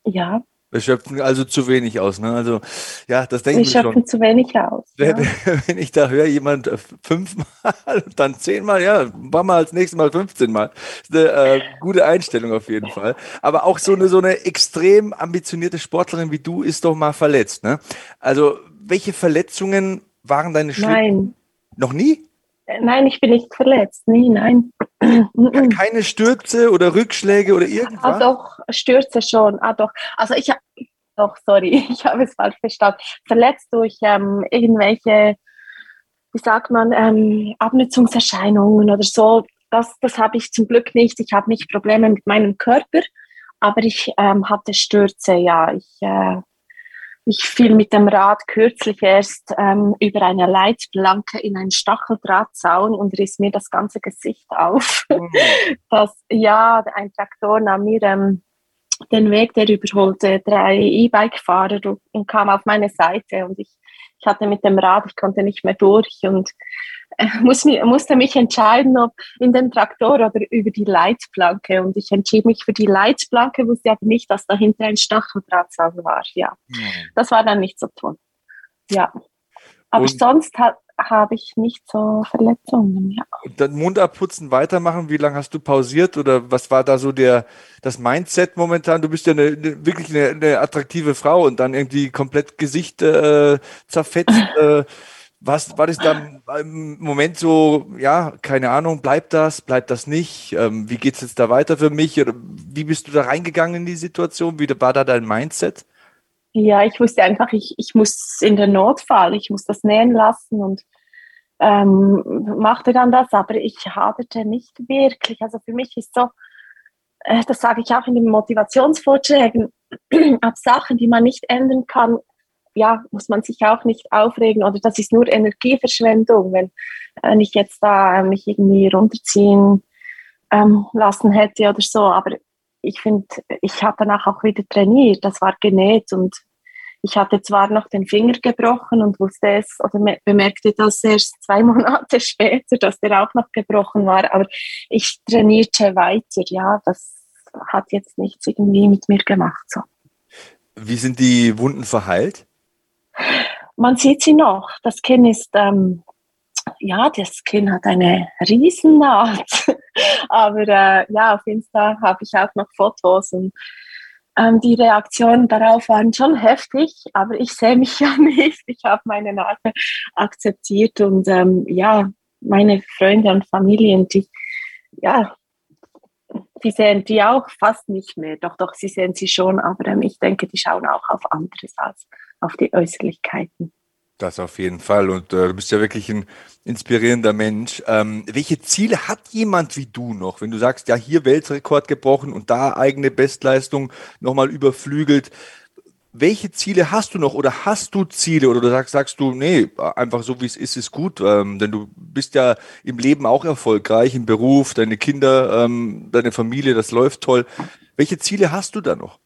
ja, wir schöpfen also zu wenig aus. Ne? Also ja, das denke ich schon. Wir schöpfen zu wenig aus. Wenn, ja. wenn ich da höre, jemand äh, fünfmal und dann zehnmal, ja, machen wir als nächstes Mal 15 Mal. Das ist eine äh, gute Einstellung auf jeden Fall. Aber auch so eine, so eine extrem ambitionierte Sportlerin wie du ist doch mal verletzt. Ne? Also welche Verletzungen waren deine schlimmsten? Nein. Noch nie? Nein, ich bin nicht verletzt. Nie, nein. Keine Stürze oder Rückschläge oder irgendwas? Ah, doch, Stürze schon. Ah, doch. Also ich habe, doch, sorry, ich habe es falsch verstanden. Verletzt durch ähm, irgendwelche, wie sagt man, ähm, Abnutzungserscheinungen oder so. Das, das habe ich zum Glück nicht. Ich habe nicht Probleme mit meinem Körper, aber ich ähm, hatte Stürze, ja. Ich äh, ich fiel mit dem Rad kürzlich erst ähm, über eine Leitplanke in einen Stacheldrahtzaun und riss mir das ganze Gesicht auf. Mhm. Das, ja, ein Traktor nahm mir ähm, den Weg, der überholte drei E-Bike-Fahrer und kam auf meine Seite und ich, ich hatte mit dem Rad, ich konnte nicht mehr durch und äh, muss, musste mich entscheiden, ob in den Traktor oder über die Leitplanke. Und ich entschied mich für die Leitplanke, wusste aber nicht, dass dahinter ein Stacheldrahtzaun war. Ja, mhm. das war dann nicht so toll. Ja, aber und sonst habe ich nicht so Verletzungen. Ja. Und dann Mund abputzen, weitermachen. Wie lange hast du pausiert oder was war da so der das Mindset momentan? Du bist ja eine, eine wirklich eine, eine, attraktive Frau und dann irgendwie komplett Gesicht äh, zerfetzt. Äh, was war das dann im Moment so, ja, keine Ahnung, bleibt das, bleibt das nicht? Ähm, wie geht es jetzt da weiter für mich? Oder wie bist du da reingegangen in die Situation? Wie war da dein Mindset? Ja, ich wusste einfach, ich, ich muss in den Notfall, ich muss das nähen lassen und ähm, machte dann das, aber ich haderte nicht wirklich. Also für mich ist so, äh, das sage ich auch in den Motivationsvorträgen, ab Sachen, die man nicht ändern kann, ja, muss man sich auch nicht aufregen oder das ist nur Energieverschwendung, wenn, wenn ich jetzt da äh, mich irgendwie runterziehen ähm, lassen hätte oder so. Aber ich finde, ich habe danach auch wieder trainiert, das war genäht und ich hatte zwar noch den Finger gebrochen und wusste es oder bemerkte das erst zwei Monate später, dass der auch noch gebrochen war, aber ich trainierte weiter, ja, das hat jetzt nichts irgendwie mit mir gemacht. So. Wie sind die Wunden verheilt? Man sieht sie noch. Das Kinn ist, ähm, ja, das Kinn hat eine Riesennaht. Aber äh, ja, auf Insta habe ich auch noch Fotos und ähm, die Reaktionen darauf waren schon heftig, aber ich sehe mich ja nicht. Ich habe meine Narbe akzeptiert und ähm, ja, meine Freunde und Familien, die, ja, die sehen die auch fast nicht mehr. Doch, doch, sie sehen sie schon, aber ähm, ich denke, die schauen auch auf anderes als auf die Äußerlichkeiten. Das auf jeden Fall. Und äh, du bist ja wirklich ein inspirierender Mensch. Ähm, welche Ziele hat jemand wie du noch, wenn du sagst, ja, hier Weltrekord gebrochen und da eigene Bestleistung nochmal überflügelt? Welche Ziele hast du noch oder hast du Ziele oder sagst, sagst du, nee, einfach so wie es ist, ist gut, ähm, denn du bist ja im Leben auch erfolgreich, im Beruf, deine Kinder, ähm, deine Familie, das läuft toll. Welche Ziele hast du da noch?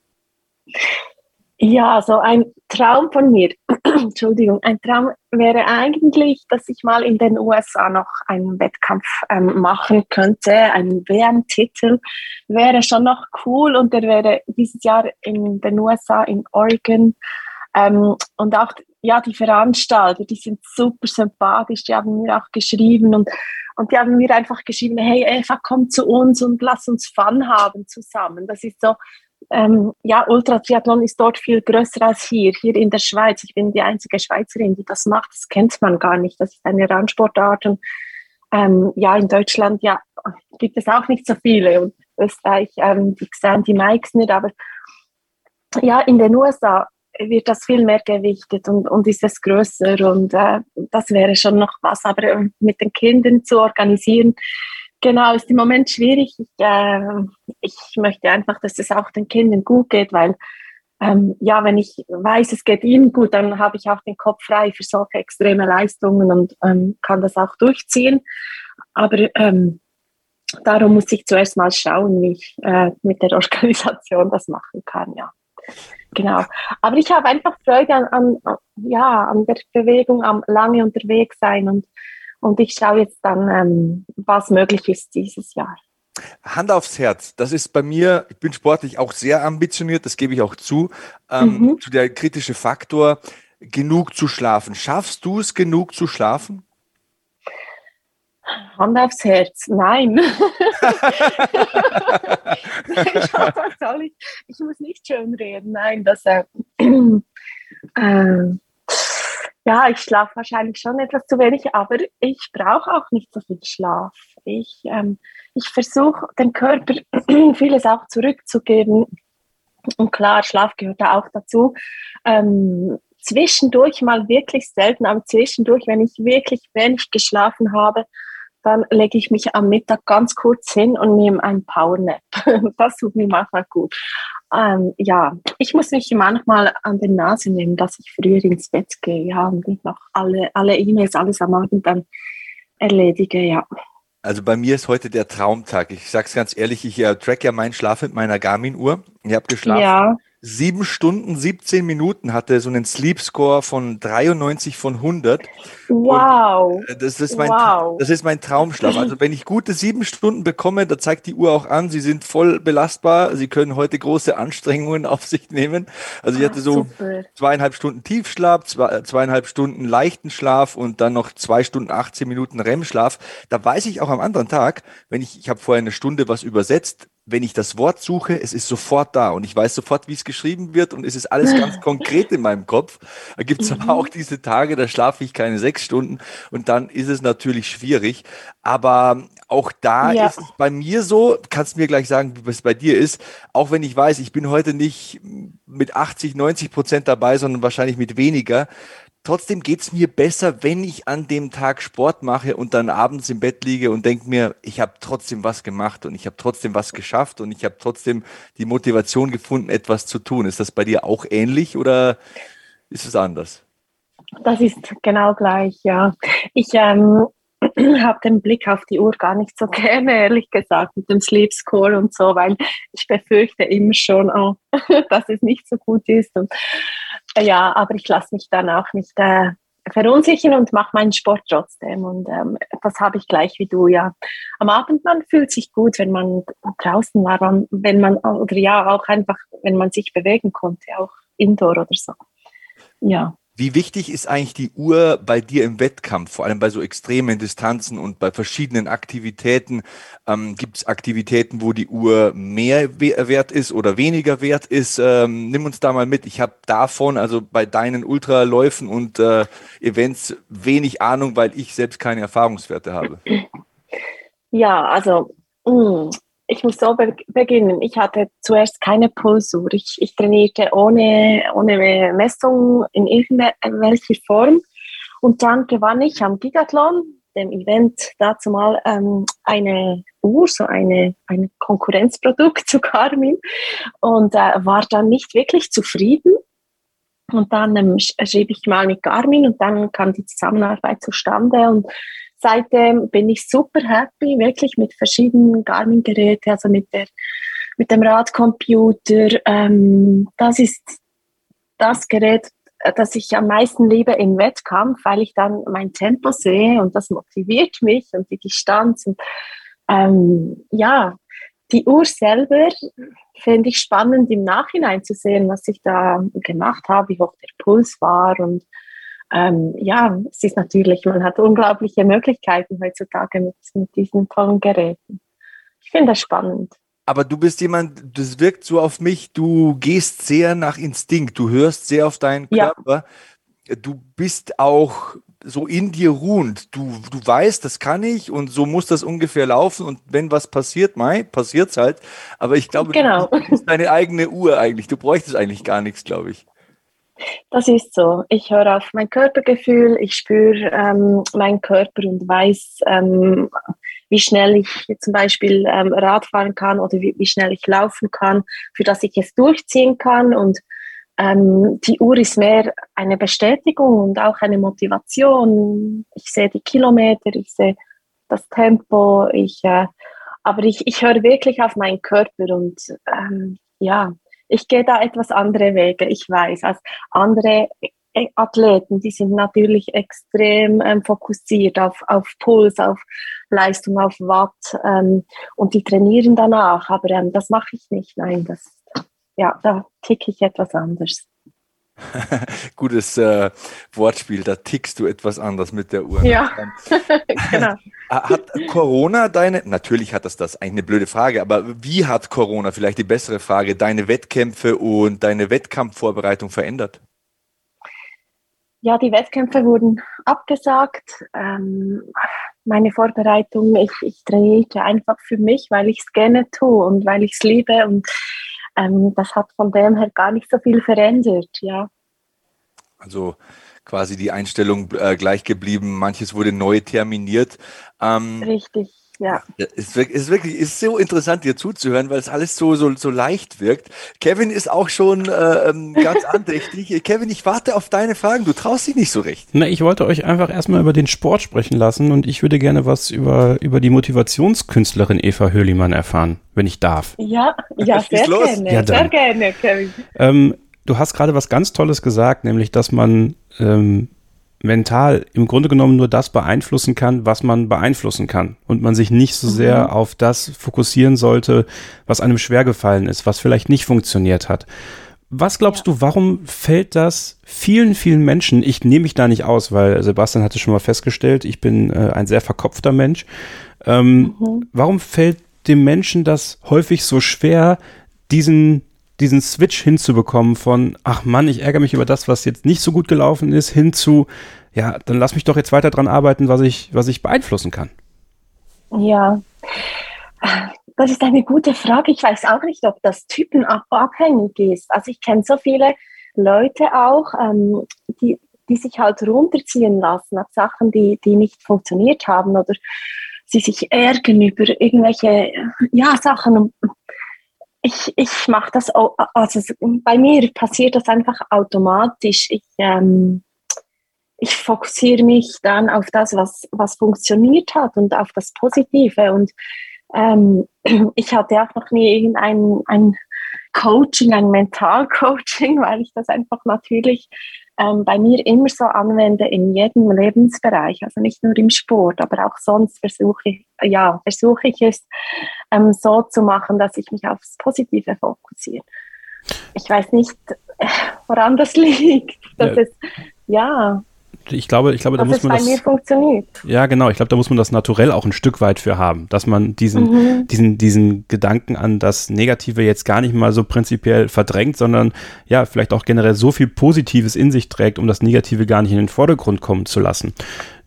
Ja, so ein Traum von mir, Entschuldigung, ein Traum wäre eigentlich, dass ich mal in den USA noch einen Wettkampf ähm, machen könnte. Ein WM-Titel wäre schon noch cool und der wäre dieses Jahr in den USA, in Oregon. Ähm, und auch ja, die Veranstalter, die sind super sympathisch, die haben mir auch geschrieben und, und die haben mir einfach geschrieben, hey Eva, komm zu uns und lass uns Fun haben zusammen. Das ist so, ähm, ja, Ultratriathlon ist dort viel größer als hier. Hier in der Schweiz, ich bin die einzige Schweizerin, die das macht, das kennt man gar nicht. Das ist eine Randsportart und ähm, ja, in Deutschland ja, gibt es auch nicht so viele und Österreich, ähm, die sehen die Mikes nicht, aber ja, in den USA wird das viel mehr gewichtet und, und ist es größer und äh, das wäre schon noch was, aber äh, mit den Kindern zu organisieren, Genau, ist im Moment schwierig. Ich, äh, ich möchte einfach, dass es auch den Kindern gut geht, weil ähm, ja, wenn ich weiß, es geht ihnen gut, dann habe ich auch den Kopf frei für solche extreme Leistungen und ähm, kann das auch durchziehen. Aber ähm, darum muss ich zuerst mal schauen, wie ich äh, mit der Organisation das machen kann, ja. Genau. Aber ich habe einfach Freude an, an, ja, an der Bewegung, am lange unterwegs sein und und ich schaue jetzt dann, ähm, was möglich ist dieses Jahr. Hand aufs Herz, das ist bei mir, ich bin sportlich auch sehr ambitioniert, das gebe ich auch zu, ähm, mhm. zu der kritische Faktor, genug zu schlafen. Schaffst du es, genug zu schlafen? Hand aufs Herz, nein. ich, muss nicht schön reden, nein, das äh, äh, ja, ich schlafe wahrscheinlich schon etwas zu wenig, aber ich brauche auch nicht so viel Schlaf. Ich, ähm, ich versuche dem Körper vieles auch zurückzugeben. Und klar, Schlaf gehört da auch dazu. Ähm, zwischendurch mal wirklich selten, aber zwischendurch, wenn ich wirklich wenig geschlafen habe, dann lege ich mich am Mittag ganz kurz hin und nehme einen Powernap. Das tut mir manchmal gut. Ähm, ja, ich muss mich manchmal an die Nase nehmen, dass ich früher ins Bett gehe, ja, und nicht noch alle, alle E-Mails, alles am Abend dann erledige, ja. Also bei mir ist heute der Traumtag. Ich sage es ganz ehrlich, ich äh, track ja meinen Schlaf mit meiner Garmin-Uhr. Ich habe geschlafen. Ja sieben Stunden, 17 Minuten hatte so einen Sleep Score von 93 von 100. Wow. Und äh, das, ist mein, wow. das ist mein Traumschlaf. Also wenn ich gute sieben Stunden bekomme, da zeigt die Uhr auch an, sie sind voll belastbar. Sie können heute große Anstrengungen auf sich nehmen. Also ich hatte so Ach, zweieinhalb Stunden Tiefschlaf, zwei, äh, zweieinhalb Stunden leichten Schlaf und dann noch zwei Stunden, 18 Minuten REM-Schlaf. Da weiß ich auch am anderen Tag, wenn ich, ich habe vorher eine Stunde was übersetzt, wenn ich das Wort suche, es ist sofort da und ich weiß sofort, wie es geschrieben wird und es ist alles ganz konkret in meinem Kopf. Da gibt es mhm. aber auch diese Tage, da schlafe ich keine sechs Stunden und dann ist es natürlich schwierig. Aber auch da ja. ist es bei mir so, kannst mir gleich sagen, wie es bei dir ist, auch wenn ich weiß, ich bin heute nicht mit 80, 90 Prozent dabei, sondern wahrscheinlich mit weniger, Trotzdem geht es mir besser, wenn ich an dem Tag Sport mache und dann abends im Bett liege und denke mir, ich habe trotzdem was gemacht und ich habe trotzdem was geschafft und ich habe trotzdem die Motivation gefunden, etwas zu tun. Ist das bei dir auch ähnlich oder ist es anders? Das ist genau gleich, ja. Ich ähm, habe den Blick auf die Uhr gar nicht so gerne, ehrlich gesagt, mit dem Sleep Score und so, weil ich befürchte immer schon, oh, dass es nicht so gut ist. Und ja, aber ich lasse mich dann auch nicht äh, verunsichern und mache meinen Sport trotzdem. Und ähm, das habe ich gleich wie du, ja. Am Abend, man fühlt sich gut, wenn man draußen war, wenn man, oder ja, auch einfach, wenn man sich bewegen konnte, auch indoor oder so. Ja. Wie wichtig ist eigentlich die Uhr bei dir im Wettkampf, vor allem bei so extremen Distanzen und bei verschiedenen Aktivitäten? Ähm, Gibt es Aktivitäten, wo die Uhr mehr wert ist oder weniger wert ist? Ähm, nimm uns da mal mit. Ich habe davon, also bei deinen Ultraläufen und äh, Events, wenig Ahnung, weil ich selbst keine Erfahrungswerte habe. Ja, also mm, ich muss so be beginnen. Ich hatte zuerst keine Pulsuhr. Ich, ich trainierte ohne, ohne Messung in irgendwelcher Form. Und dann gewann ich am Gigathlon, dem Event, dazu mal ähm, eine Uhr, so eine, ein Konkurrenzprodukt zu Garmin und äh, war dann nicht wirklich zufrieden. Und dann ähm, schrieb ich mal mit Garmin und dann kam die Zusammenarbeit zustande und seitdem bin ich super happy, wirklich mit verschiedenen Garmin-Geräten, also mit, der, mit dem Radcomputer. Ähm, das ist das Gerät, äh, das ich am meisten liebe im Wettkampf, weil ich dann mein Tempo sehe und das motiviert mich und die Distanz. Und, ähm, ja, die Uhr selber finde ich spannend im Nachhinein zu sehen, was ich da gemacht habe, wie hoch der Puls war und ähm, ja, es ist natürlich, man hat unglaubliche Möglichkeiten heutzutage mit, mit diesen tollen Geräten. Ich finde das spannend. Aber du bist jemand, das wirkt so auf mich, du gehst sehr nach Instinkt, du hörst sehr auf deinen Körper. Ja. Du bist auch so in dir ruhend. Du, du weißt, das kann ich und so muss das ungefähr laufen. Und wenn was passiert, mai, passiert's halt. Aber ich glaube, genau. du bist deine eigene Uhr eigentlich. Du bräuchtest eigentlich gar nichts, glaube ich. Das ist so. Ich höre auf mein Körpergefühl, ich spüre ähm, meinen Körper und weiß, ähm, wie schnell ich zum Beispiel ähm, Radfahren kann oder wie, wie, schnell ich laufen kann, für dass ich es durchziehen kann. Und ähm, die Uhr ist mehr eine Bestätigung und auch eine Motivation. Ich sehe die Kilometer, ich sehe das Tempo, ich, äh, aber ich, ich höre wirklich auf meinen Körper und ähm, ja, ich gehe da etwas andere Wege, ich weiß, als andere Athleten, die sind natürlich extrem ähm, fokussiert auf, auf Puls, auf Leistung, auf Watt ähm, und die trainieren danach, aber ähm, das mache ich nicht. Nein, das, ja, da ticke ich etwas anders. Gutes äh, Wortspiel, da tickst du etwas anders mit der Uhr. Ja, genau. Hat Corona deine, natürlich hat das das, eigentlich eine blöde Frage, aber wie hat Corona, vielleicht die bessere Frage, deine Wettkämpfe und deine Wettkampfvorbereitung verändert? Ja, die Wettkämpfe wurden abgesagt. Ähm, meine Vorbereitung, ich, ich trainierte einfach für mich, weil ich es gerne tue und weil ich es liebe und ähm, das hat von dem her gar nicht so viel verändert, ja. Also quasi die Einstellung äh, gleich geblieben, manches wurde neu terminiert. Ähm, Richtig. Ja. Es ist, ist wirklich ist so interessant, dir zuzuhören, weil es alles so, so, so leicht wirkt. Kevin ist auch schon äh, ähm, ganz andächtig. Kevin, ich warte auf deine Fragen. Du traust dich nicht so recht. Na, ich wollte euch einfach erstmal über den Sport sprechen lassen und ich würde gerne was über, über die Motivationskünstlerin Eva Höhlimann erfahren, wenn ich darf. Ja, ja, sehr gerne. Ja, sehr gerne, Kevin. Ähm, du hast gerade was ganz Tolles gesagt, nämlich, dass man ähm, mental im Grunde genommen nur das beeinflussen kann, was man beeinflussen kann. Und man sich nicht so sehr mhm. auf das fokussieren sollte, was einem schwergefallen ist, was vielleicht nicht funktioniert hat. Was glaubst ja. du, warum fällt das vielen, vielen Menschen, ich nehme mich da nicht aus, weil Sebastian hatte schon mal festgestellt, ich bin äh, ein sehr verkopfter Mensch. Ähm, mhm. Warum fällt dem Menschen das häufig so schwer, diesen diesen Switch hinzubekommen von, ach Mann, ich ärgere mich über das, was jetzt nicht so gut gelaufen ist, hin zu, ja, dann lass mich doch jetzt weiter dran arbeiten, was ich, was ich beeinflussen kann. Ja, das ist eine gute Frage. Ich weiß auch nicht, ob das typenabhängig ist. Also ich kenne so viele Leute auch, ähm, die, die sich halt runterziehen lassen auf Sachen, die, die nicht funktioniert haben oder sie sich ärgern über irgendwelche ja, Sachen ich, ich mache das, also bei mir passiert das einfach automatisch. Ich, ähm, ich fokussiere mich dann auf das, was, was funktioniert hat und auf das Positive. Und ähm, ich hatte auch noch nie irgendein ein Coaching, ein Mentalcoaching, weil ich das einfach natürlich ähm, bei mir immer so anwende in jedem Lebensbereich, also nicht nur im Sport, aber auch sonst versuche ich, ja, versuche ich es ähm, so zu machen, dass ich mich aufs Positive fokussiere. Ich weiß nicht, woran das liegt, dass ja. es, ja, ich glaube, ich glaube, da muss man bei das. Mir funktioniert. Ja, genau. Ich glaube, da muss man das naturell auch ein Stück weit für haben, dass man diesen, mhm. diesen, diesen Gedanken an das Negative jetzt gar nicht mal so prinzipiell verdrängt, sondern ja, vielleicht auch generell so viel Positives in sich trägt, um das Negative gar nicht in den Vordergrund kommen zu lassen.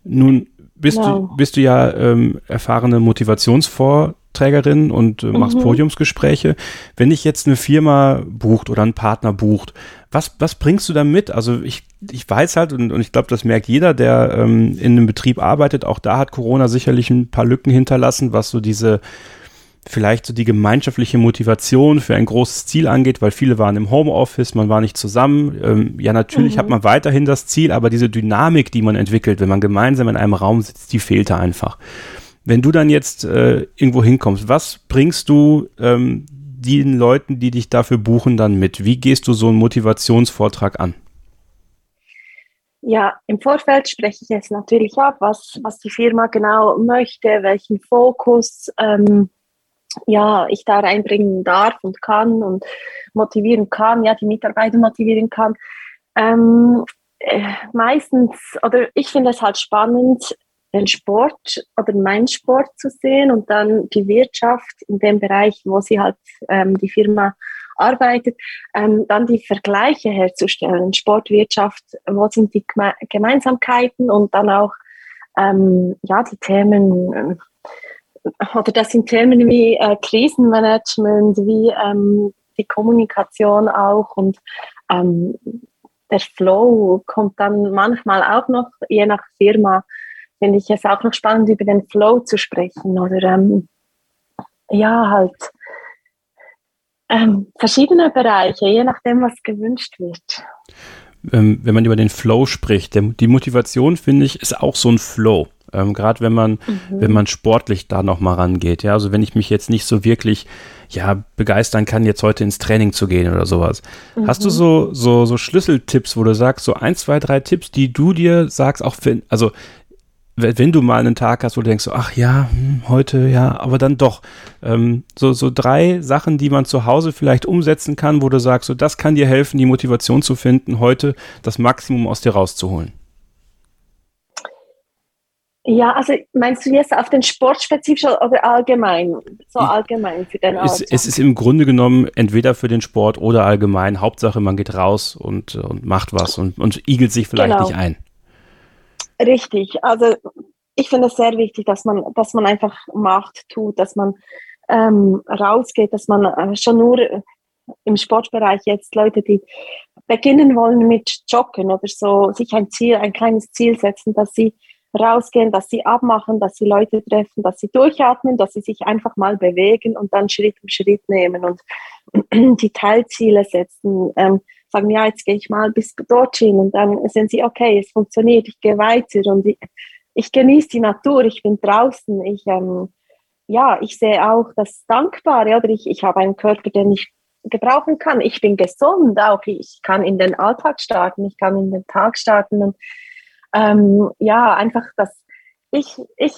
Nun bist wow. du, bist du ja ähm, erfahrene Motivationsvor Trägerin und äh, machst mhm. Podiumsgespräche. Wenn dich jetzt eine Firma bucht oder ein Partner bucht, was, was bringst du da mit? Also ich, ich weiß halt, und, und ich glaube, das merkt jeder, der ähm, in einem Betrieb arbeitet, auch da hat Corona sicherlich ein paar Lücken hinterlassen, was so diese vielleicht so die gemeinschaftliche Motivation für ein großes Ziel angeht, weil viele waren im Homeoffice, man war nicht zusammen. Ähm, ja, natürlich mhm. hat man weiterhin das Ziel, aber diese Dynamik, die man entwickelt, wenn man gemeinsam in einem Raum sitzt, die fehlte einfach. Wenn du dann jetzt äh, irgendwo hinkommst, was bringst du ähm, den Leuten, die dich dafür buchen, dann mit? Wie gehst du so einen Motivationsvortrag an? Ja, im Vorfeld spreche ich jetzt natürlich ab, was, was die Firma genau möchte, welchen Fokus ähm, ja, ich da reinbringen darf und kann und motivieren kann, ja, die Mitarbeiter motivieren kann. Ähm, äh, meistens, oder ich finde es halt spannend, den Sport oder meinen Sport zu sehen und dann die Wirtschaft in dem Bereich, wo sie halt ähm, die Firma arbeitet, ähm, dann die Vergleiche herzustellen. Sportwirtschaft, wo sind die Gemeinsamkeiten und dann auch ähm, ja, die Themen, äh, oder das sind Themen wie äh, Krisenmanagement, wie ähm, die Kommunikation auch und ähm, der Flow kommt dann manchmal auch noch, je nach Firma, finde ich es auch noch spannend, über den Flow zu sprechen oder ähm, ja, halt ähm, verschiedene Bereiche, je nachdem, was gewünscht wird. Ähm, wenn man über den Flow spricht, der, die Motivation, finde ich, ist auch so ein Flow. Ähm, Gerade wenn man, mhm. wenn man sportlich da nochmal rangeht. Ja, also wenn ich mich jetzt nicht so wirklich ja, begeistern kann, jetzt heute ins Training zu gehen oder sowas. Mhm. Hast du so, so, so Schlüsseltipps, wo du sagst, so ein, zwei, drei Tipps, die du dir sagst, auch für, also wenn du mal einen Tag hast, wo du denkst, so, ach ja, hm, heute ja, aber dann doch. Ähm, so, so drei Sachen, die man zu Hause vielleicht umsetzen kann, wo du sagst, so, das kann dir helfen, die Motivation zu finden, heute das Maximum aus dir rauszuholen. Ja, also meinst du jetzt auf den Sport spezifisch oder allgemein? So allgemein für den es, es ist im Grunde genommen entweder für den Sport oder allgemein. Hauptsache, man geht raus und, und macht was und, und igelt sich vielleicht genau. nicht ein. Richtig, also ich finde es sehr wichtig, dass man, dass man einfach macht, tut, dass man ähm, rausgeht, dass man äh, schon nur im Sportbereich jetzt Leute, die beginnen wollen mit Joggen oder so, sich ein Ziel, ein kleines Ziel setzen, dass sie rausgehen, dass sie abmachen, dass sie Leute treffen, dass sie durchatmen, dass sie sich einfach mal bewegen und dann Schritt um Schritt nehmen und die Teilziele setzen. Ähm, sagen, ja, jetzt gehe ich mal bis dorthin und dann sind sie, okay, es funktioniert, ich gehe weiter und ich, ich genieße die Natur, ich bin draußen, ich, ähm, ja, ich sehe auch das Dankbare, oder ich, ich habe einen Körper, den ich gebrauchen kann. Ich bin gesund, auch ich kann in den Alltag starten, ich kann in den Tag starten und ähm, ja, einfach das, ich, ich,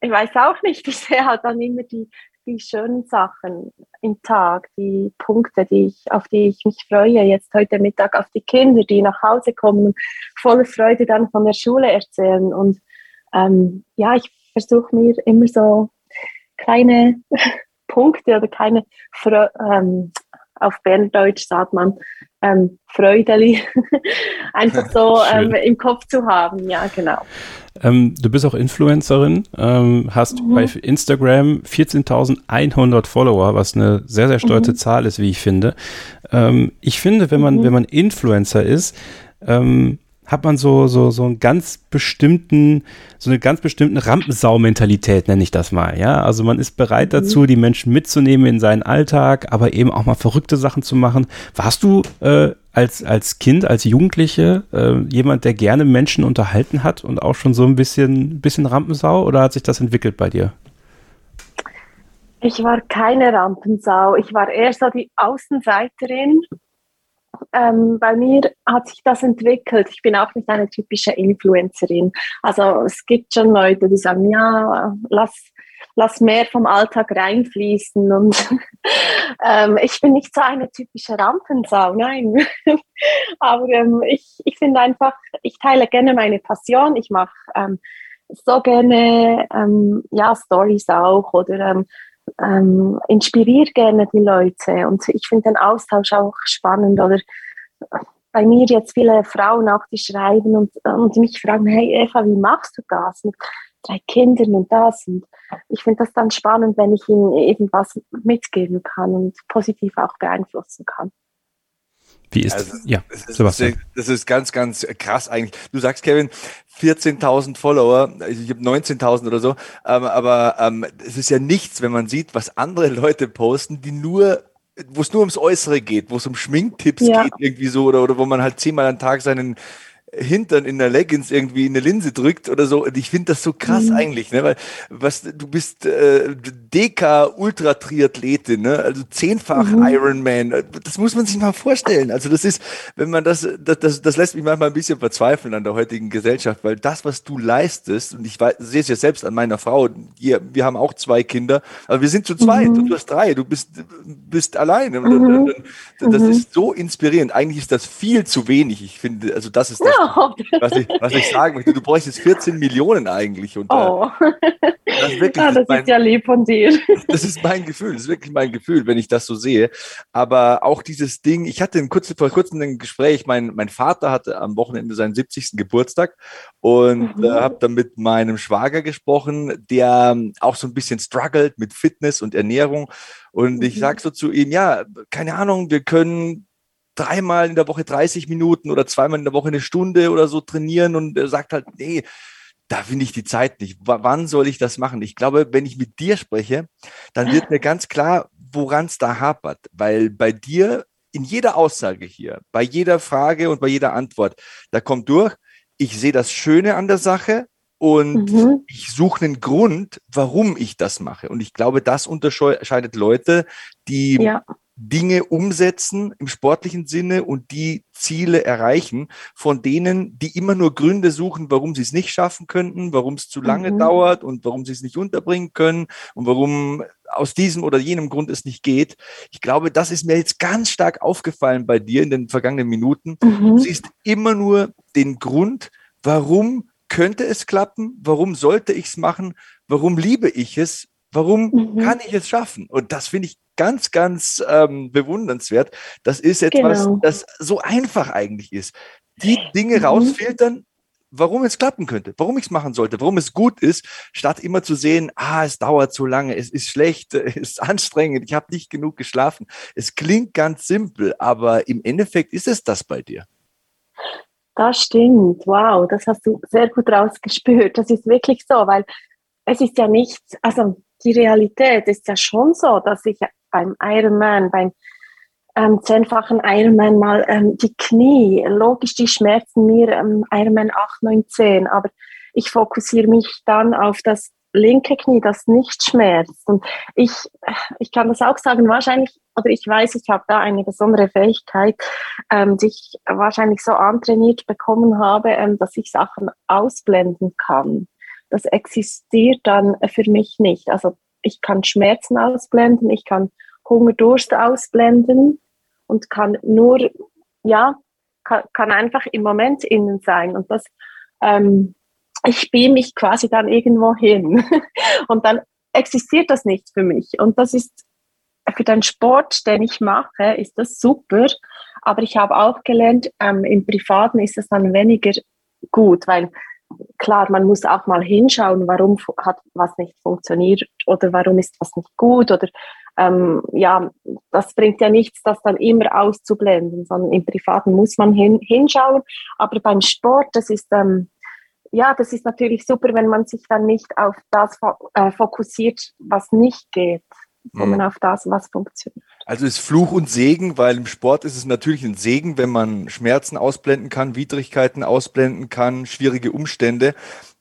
ich weiß auch nicht, ich sehe halt dann immer die, die schönen Sachen im Tag, die Punkte, die ich, auf die ich mich freue. Jetzt heute Mittag auf die Kinder, die nach Hause kommen, voller Freude dann von der Schule erzählen. Und ähm, ja, ich versuche mir immer so kleine Punkte oder keine Fre ähm, auf Berndeutsch sagt man ähm, Freudeli einfach so ähm, im Kopf zu haben. Ja, genau. Ähm, du bist auch Influencerin, ähm, hast mhm. bei Instagram 14.100 Follower, was eine sehr, sehr stolze mhm. Zahl ist, wie ich finde. Ähm, ich finde, wenn man, mhm. wenn man Influencer ist, ähm, hat man so, so, so einen ganz bestimmten, so eine ganz bestimmten Rampensau-Mentalität, nenne ich das mal, ja. Also man ist bereit mhm. dazu, die Menschen mitzunehmen in seinen Alltag, aber eben auch mal verrückte Sachen zu machen. Warst du äh, als, als Kind, als Jugendliche äh, jemand, der gerne Menschen unterhalten hat und auch schon so ein bisschen, bisschen Rampensau oder hat sich das entwickelt bei dir? Ich war keine Rampensau. Ich war eher so die Außenseiterin. Ähm, bei mir hat sich das entwickelt. Ich bin auch nicht eine typische Influencerin. Also es gibt schon Leute, die sagen, ja, lass lass mehr vom Alltag reinfließen. Und ähm, ich bin nicht so eine typische Rampensau, nein. Aber ähm, ich, ich finde einfach, ich teile gerne meine Passion. Ich mache ähm, so gerne ähm, ja, Stories auch oder ähm, inspiriere gerne die Leute. Und ich finde den Austausch auch spannend. Oder bei mir jetzt viele Frauen auch, die schreiben und, und mich fragen, hey Eva, wie machst du das? Mit, drei Kindern und das. Und ich finde das dann spannend, wenn ich ihnen irgendwas mitgeben kann und positiv auch beeinflussen kann. Wie ist also, ja, das ist, Sebastian. Das ist ganz, ganz krass eigentlich. Du sagst, Kevin, 14.000 Follower, ich habe 19.000 oder so, ähm, aber ähm, es ist ja nichts, wenn man sieht, was andere Leute posten, die nur wo es nur ums Äußere geht, wo es um Schminktipps ja. geht, irgendwie so, oder, oder wo man halt zehnmal am Tag seinen Hintern in der Leggings irgendwie in eine Linse drückt oder so. Und ich finde das so krass mhm. eigentlich, ne? Weil was du bist äh, Deka Ultra Triathletin, ne? Also zehnfach mhm. Ironman. Das muss man sich mal vorstellen. Also das ist, wenn man das, das, das, das lässt mich manchmal ein bisschen verzweifeln an der heutigen Gesellschaft, weil das, was du leistest, und ich sehe es ja selbst an meiner Frau, wir, wir haben auch zwei Kinder, aber wir sind zu zweit mhm. und du hast drei, du bist, bist alleine. Mhm. Das mhm. ist so inspirierend. Eigentlich ist das viel zu wenig. Ich finde, also das ist das, was, ich, was ich sagen möchte. Du bräuchtest 14 Millionen eigentlich. Und, äh, oh. das, ist, wirklich, ja, das mein, ist ja lieb von dir. Das ist mein Gefühl, das ist wirklich mein Gefühl, wenn ich das so sehe. Aber auch dieses Ding, ich hatte ein kurz, vor kurzem ein Gespräch, mein, mein Vater hatte am Wochenende seinen 70. Geburtstag und mhm. äh, habe dann mit meinem Schwager gesprochen, der auch so ein bisschen struggelt mit Fitness und Ernährung. Und ich mhm. sage so zu ihm, ja, keine Ahnung, wir können dreimal in der Woche 30 Minuten oder zweimal in der Woche eine Stunde oder so trainieren und er sagt halt, nee, da finde ich die Zeit nicht. W wann soll ich das machen? Ich glaube, wenn ich mit dir spreche, dann wird mir ganz klar, woran es da hapert, weil bei dir in jeder Aussage hier, bei jeder Frage und bei jeder Antwort, da kommt durch, ich sehe das Schöne an der Sache und mhm. ich suche einen Grund, warum ich das mache. Und ich glaube, das unterscheidet Leute, die ja. Dinge umsetzen im sportlichen Sinne und die Ziele erreichen, von denen, die immer nur Gründe suchen, warum sie es nicht schaffen könnten, warum es zu lange mhm. dauert und warum sie es nicht unterbringen können und warum aus diesem oder jenem Grund es nicht geht. Ich glaube, das ist mir jetzt ganz stark aufgefallen bei dir in den vergangenen Minuten. Mhm. Du siehst immer nur den Grund, warum könnte es klappen, warum sollte ich es machen, warum liebe ich es, warum mhm. kann ich es schaffen. Und das finde ich ganz, ganz ähm, bewundernswert. Das ist etwas, genau. das so einfach eigentlich ist. Die Dinge mhm. rausfiltern, warum es klappen könnte, warum ich es machen sollte, warum es gut ist, statt immer zu sehen, ah, es dauert zu lange, es ist schlecht, es ist anstrengend, ich habe nicht genug geschlafen. Es klingt ganz simpel, aber im Endeffekt ist es das bei dir. Das stimmt, wow, das hast du sehr gut rausgespürt. Das ist wirklich so, weil es ist ja nicht, also die Realität ist ja schon so, dass ich beim Ironman, beim ähm, zehnfachen Ironman mal ähm, die Knie, logisch, die schmerzen mir ähm, Ironman 8, 9, 10, aber ich fokussiere mich dann auf das linke Knie, das nicht schmerzt. Und ich, ich kann das auch sagen, wahrscheinlich, oder ich weiß, ich habe da eine besondere Fähigkeit, ähm, die ich wahrscheinlich so antrainiert bekommen habe, ähm, dass ich Sachen ausblenden kann. Das existiert dann für mich nicht. Also ich kann Schmerzen ausblenden, ich kann Hunger, Durst ausblenden und kann nur, ja, kann, kann einfach im Moment innen sein. Und das, ähm, ich beam mich quasi dann irgendwo hin. und dann existiert das nicht für mich. Und das ist für den Sport, den ich mache, ist das super. Aber ich habe auch gelernt, ähm, im Privaten ist es dann weniger gut, weil klar, man muss auch mal hinschauen, warum hat was nicht funktioniert oder warum ist was nicht gut oder ähm, ja, das bringt ja nichts, das dann immer auszublenden, sondern im Privaten muss man hin, hinschauen. Aber beim Sport, das ist ähm, ja, das ist natürlich super, wenn man sich dann nicht auf das äh, fokussiert, was nicht geht sondern mhm. auf das, was funktioniert. Also ist Fluch und Segen, weil im Sport ist es natürlich ein Segen, wenn man Schmerzen ausblenden kann, Widrigkeiten ausblenden kann, schwierige Umstände.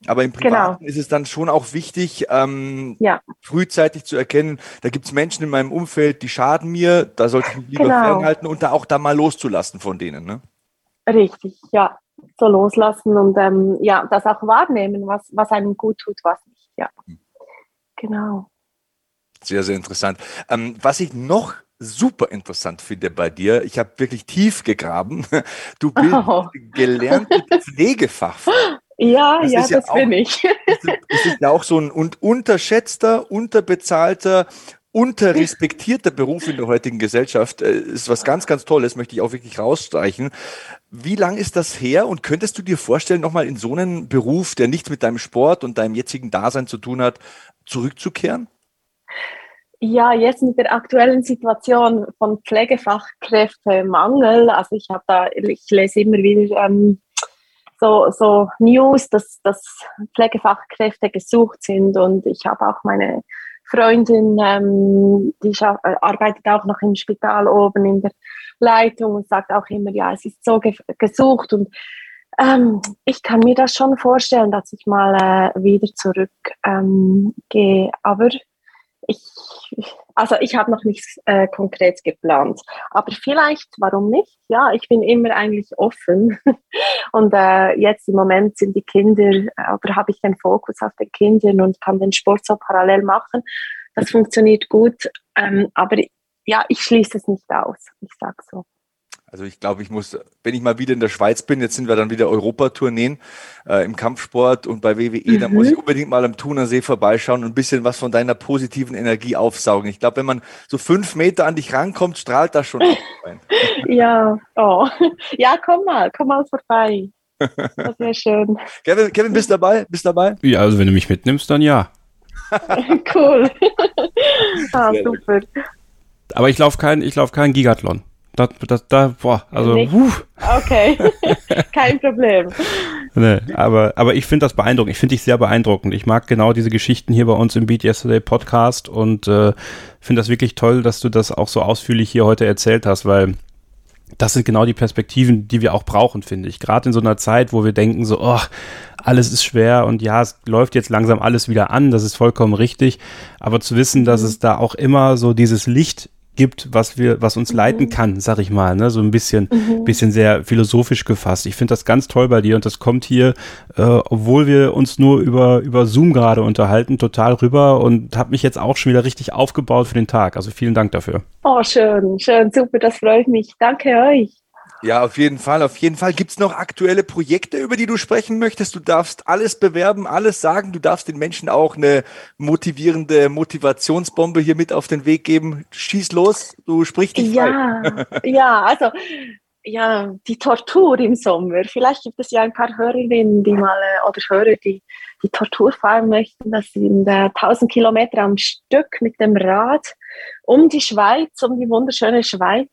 Aber im Privaten genau. ist es dann schon auch wichtig, ähm, ja. frühzeitig zu erkennen, da gibt es Menschen in meinem Umfeld, die schaden mir, da sollte ich mich lieber genau. fernhalten und da auch da mal loszulassen von denen. Ne? Richtig, ja. So loslassen und ähm, ja, das auch wahrnehmen, was, was einem gut tut, was nicht. Ja. Mhm. Genau. Sehr, sehr interessant. Ähm, was ich noch super interessant finde bei dir, ich habe wirklich tief gegraben. Du bist oh. gelernte Pflegefachfrau. Ja, das ja, das ja auch, bin ich. Das ist ja auch so ein unterschätzter, unterbezahlter, unterrespektierter Beruf in der heutigen Gesellschaft. Das äh, ist was ganz, ganz Tolles, möchte ich auch wirklich rausstreichen. Wie lang ist das her und könntest du dir vorstellen, nochmal in so einen Beruf, der nichts mit deinem Sport und deinem jetzigen Dasein zu tun hat, zurückzukehren? Ja, jetzt mit der aktuellen Situation von Pflegefachkräftemangel, also ich habe da, ich lese immer wieder ähm, so, so News, dass, dass Pflegefachkräfte gesucht sind. Und ich habe auch meine Freundin, ähm, die äh, arbeitet auch noch im Spital oben in der Leitung und sagt auch immer, ja, es ist so ge gesucht. Und Ähm, ich kann mir das schon vorstellen, dass ich mal äh, wieder zurückgehe, ähm, aber ich, also ich habe noch nichts äh, Konkretes geplant. Aber vielleicht, warum nicht? Ja, ich bin immer eigentlich offen. Und äh, jetzt im Moment sind die Kinder, oder habe ich den Fokus auf den Kindern und kann den Sport so parallel machen. Das funktioniert gut. Ähm, aber ja, ich schließe es nicht aus. Ich sage so. Also ich glaube, ich muss, wenn ich mal wieder in der Schweiz bin, jetzt sind wir dann wieder Europatourneen äh, im Kampfsport und bei WWE, mhm. dann muss ich unbedingt mal am Thunersee vorbeischauen und ein bisschen was von deiner positiven Energie aufsaugen. Ich glaube, wenn man so fünf Meter an dich rankommt, strahlt das schon ja, oh. Ja, komm mal, komm mal vorbei. Das wäre schön. Kevin, Kevin, bist dabei? Bist dabei? Ja, also wenn du mich mitnimmst, dann ja. cool. ah, super. Aber ich laufe kein, ich lauf kein Gigathlon. Das, das, da, boah, also. Okay, kein Problem. Nee, aber, aber ich finde das beeindruckend. Ich finde dich sehr beeindruckend. Ich mag genau diese Geschichten hier bei uns im Beat Yesterday Podcast und äh, finde das wirklich toll, dass du das auch so ausführlich hier heute erzählt hast, weil das sind genau die Perspektiven, die wir auch brauchen, finde ich. Gerade in so einer Zeit, wo wir denken so, oh, alles ist schwer und ja, es läuft jetzt langsam alles wieder an, das ist vollkommen richtig. Aber zu wissen, dass mhm. es da auch immer so dieses Licht gibt, was wir, was uns mhm. leiten kann, sag ich mal, ne? so ein bisschen, mhm. bisschen sehr philosophisch gefasst. Ich finde das ganz toll bei dir und das kommt hier, äh, obwohl wir uns nur über über Zoom gerade unterhalten, total rüber und habe mich jetzt auch schon wieder richtig aufgebaut für den Tag. Also vielen Dank dafür. Oh schön, schön, super, das freut mich. Danke euch. Ja, auf jeden Fall, auf jeden Fall. Gibt es noch aktuelle Projekte, über die du sprechen möchtest? Du darfst alles bewerben, alles sagen. Du darfst den Menschen auch eine motivierende Motivationsbombe hier mit auf den Weg geben. Schieß los, du sprichst dich Ja, ja, also ja, die Tortur im Sommer. Vielleicht gibt es ja ein paar Hörerinnen, die mal äh, oder Hörer, die die Tortur fahren möchten. Das sind äh, 1000 Kilometer am Stück mit dem Rad um die Schweiz, um die wunderschöne Schweiz.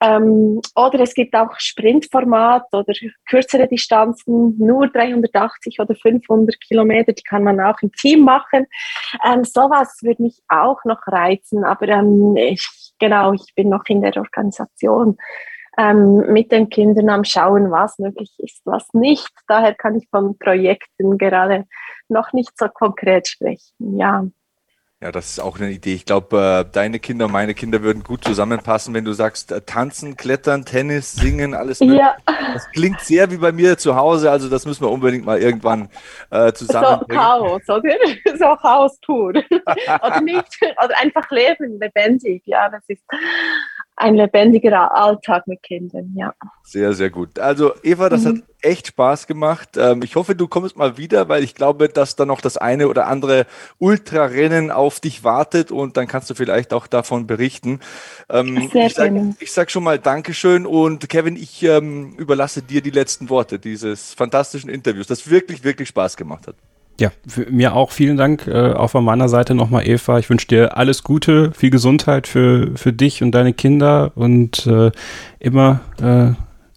Ähm, oder es gibt auch Sprintformat oder kürzere Distanzen, nur 380 oder 500 Kilometer, die kann man auch im Team machen. Ähm, sowas würde mich auch noch reizen, aber ähm, ich, genau, ich bin noch in der Organisation ähm, mit den Kindern am Schauen, was möglich ist, was nicht. Daher kann ich von Projekten gerade noch nicht so konkret sprechen. Ja. Ja, das ist auch eine Idee. Ich glaube, äh, deine Kinder, meine Kinder würden gut zusammenpassen, wenn du sagst, äh, tanzen, klettern, Tennis, singen, alles. Ja. Das klingt sehr wie bei mir zu Hause, also das müssen wir unbedingt mal irgendwann äh, zusammen. So Chaos, oder? So Chaos pur. oder nicht, oder einfach leben, lebendig. Ja, das ist ein lebendiger Alltag mit Kindern, ja. Sehr, sehr gut. Also Eva, das mhm. hat echt Spaß gemacht. Ähm, ich hoffe, du kommst mal wieder, weil ich glaube, dass da noch das eine oder andere Ultrarennen auf dich wartet und dann kannst du vielleicht auch davon berichten. Ähm, sehr ich sage sag schon mal Dankeschön und Kevin, ich ähm, überlasse dir die letzten Worte dieses fantastischen Interviews, das wirklich, wirklich Spaß gemacht hat. Ja, für, mir auch vielen Dank. Äh, auch von meiner Seite nochmal, Eva. Ich wünsche dir alles Gute, viel Gesundheit für, für dich und deine Kinder und äh, immer äh,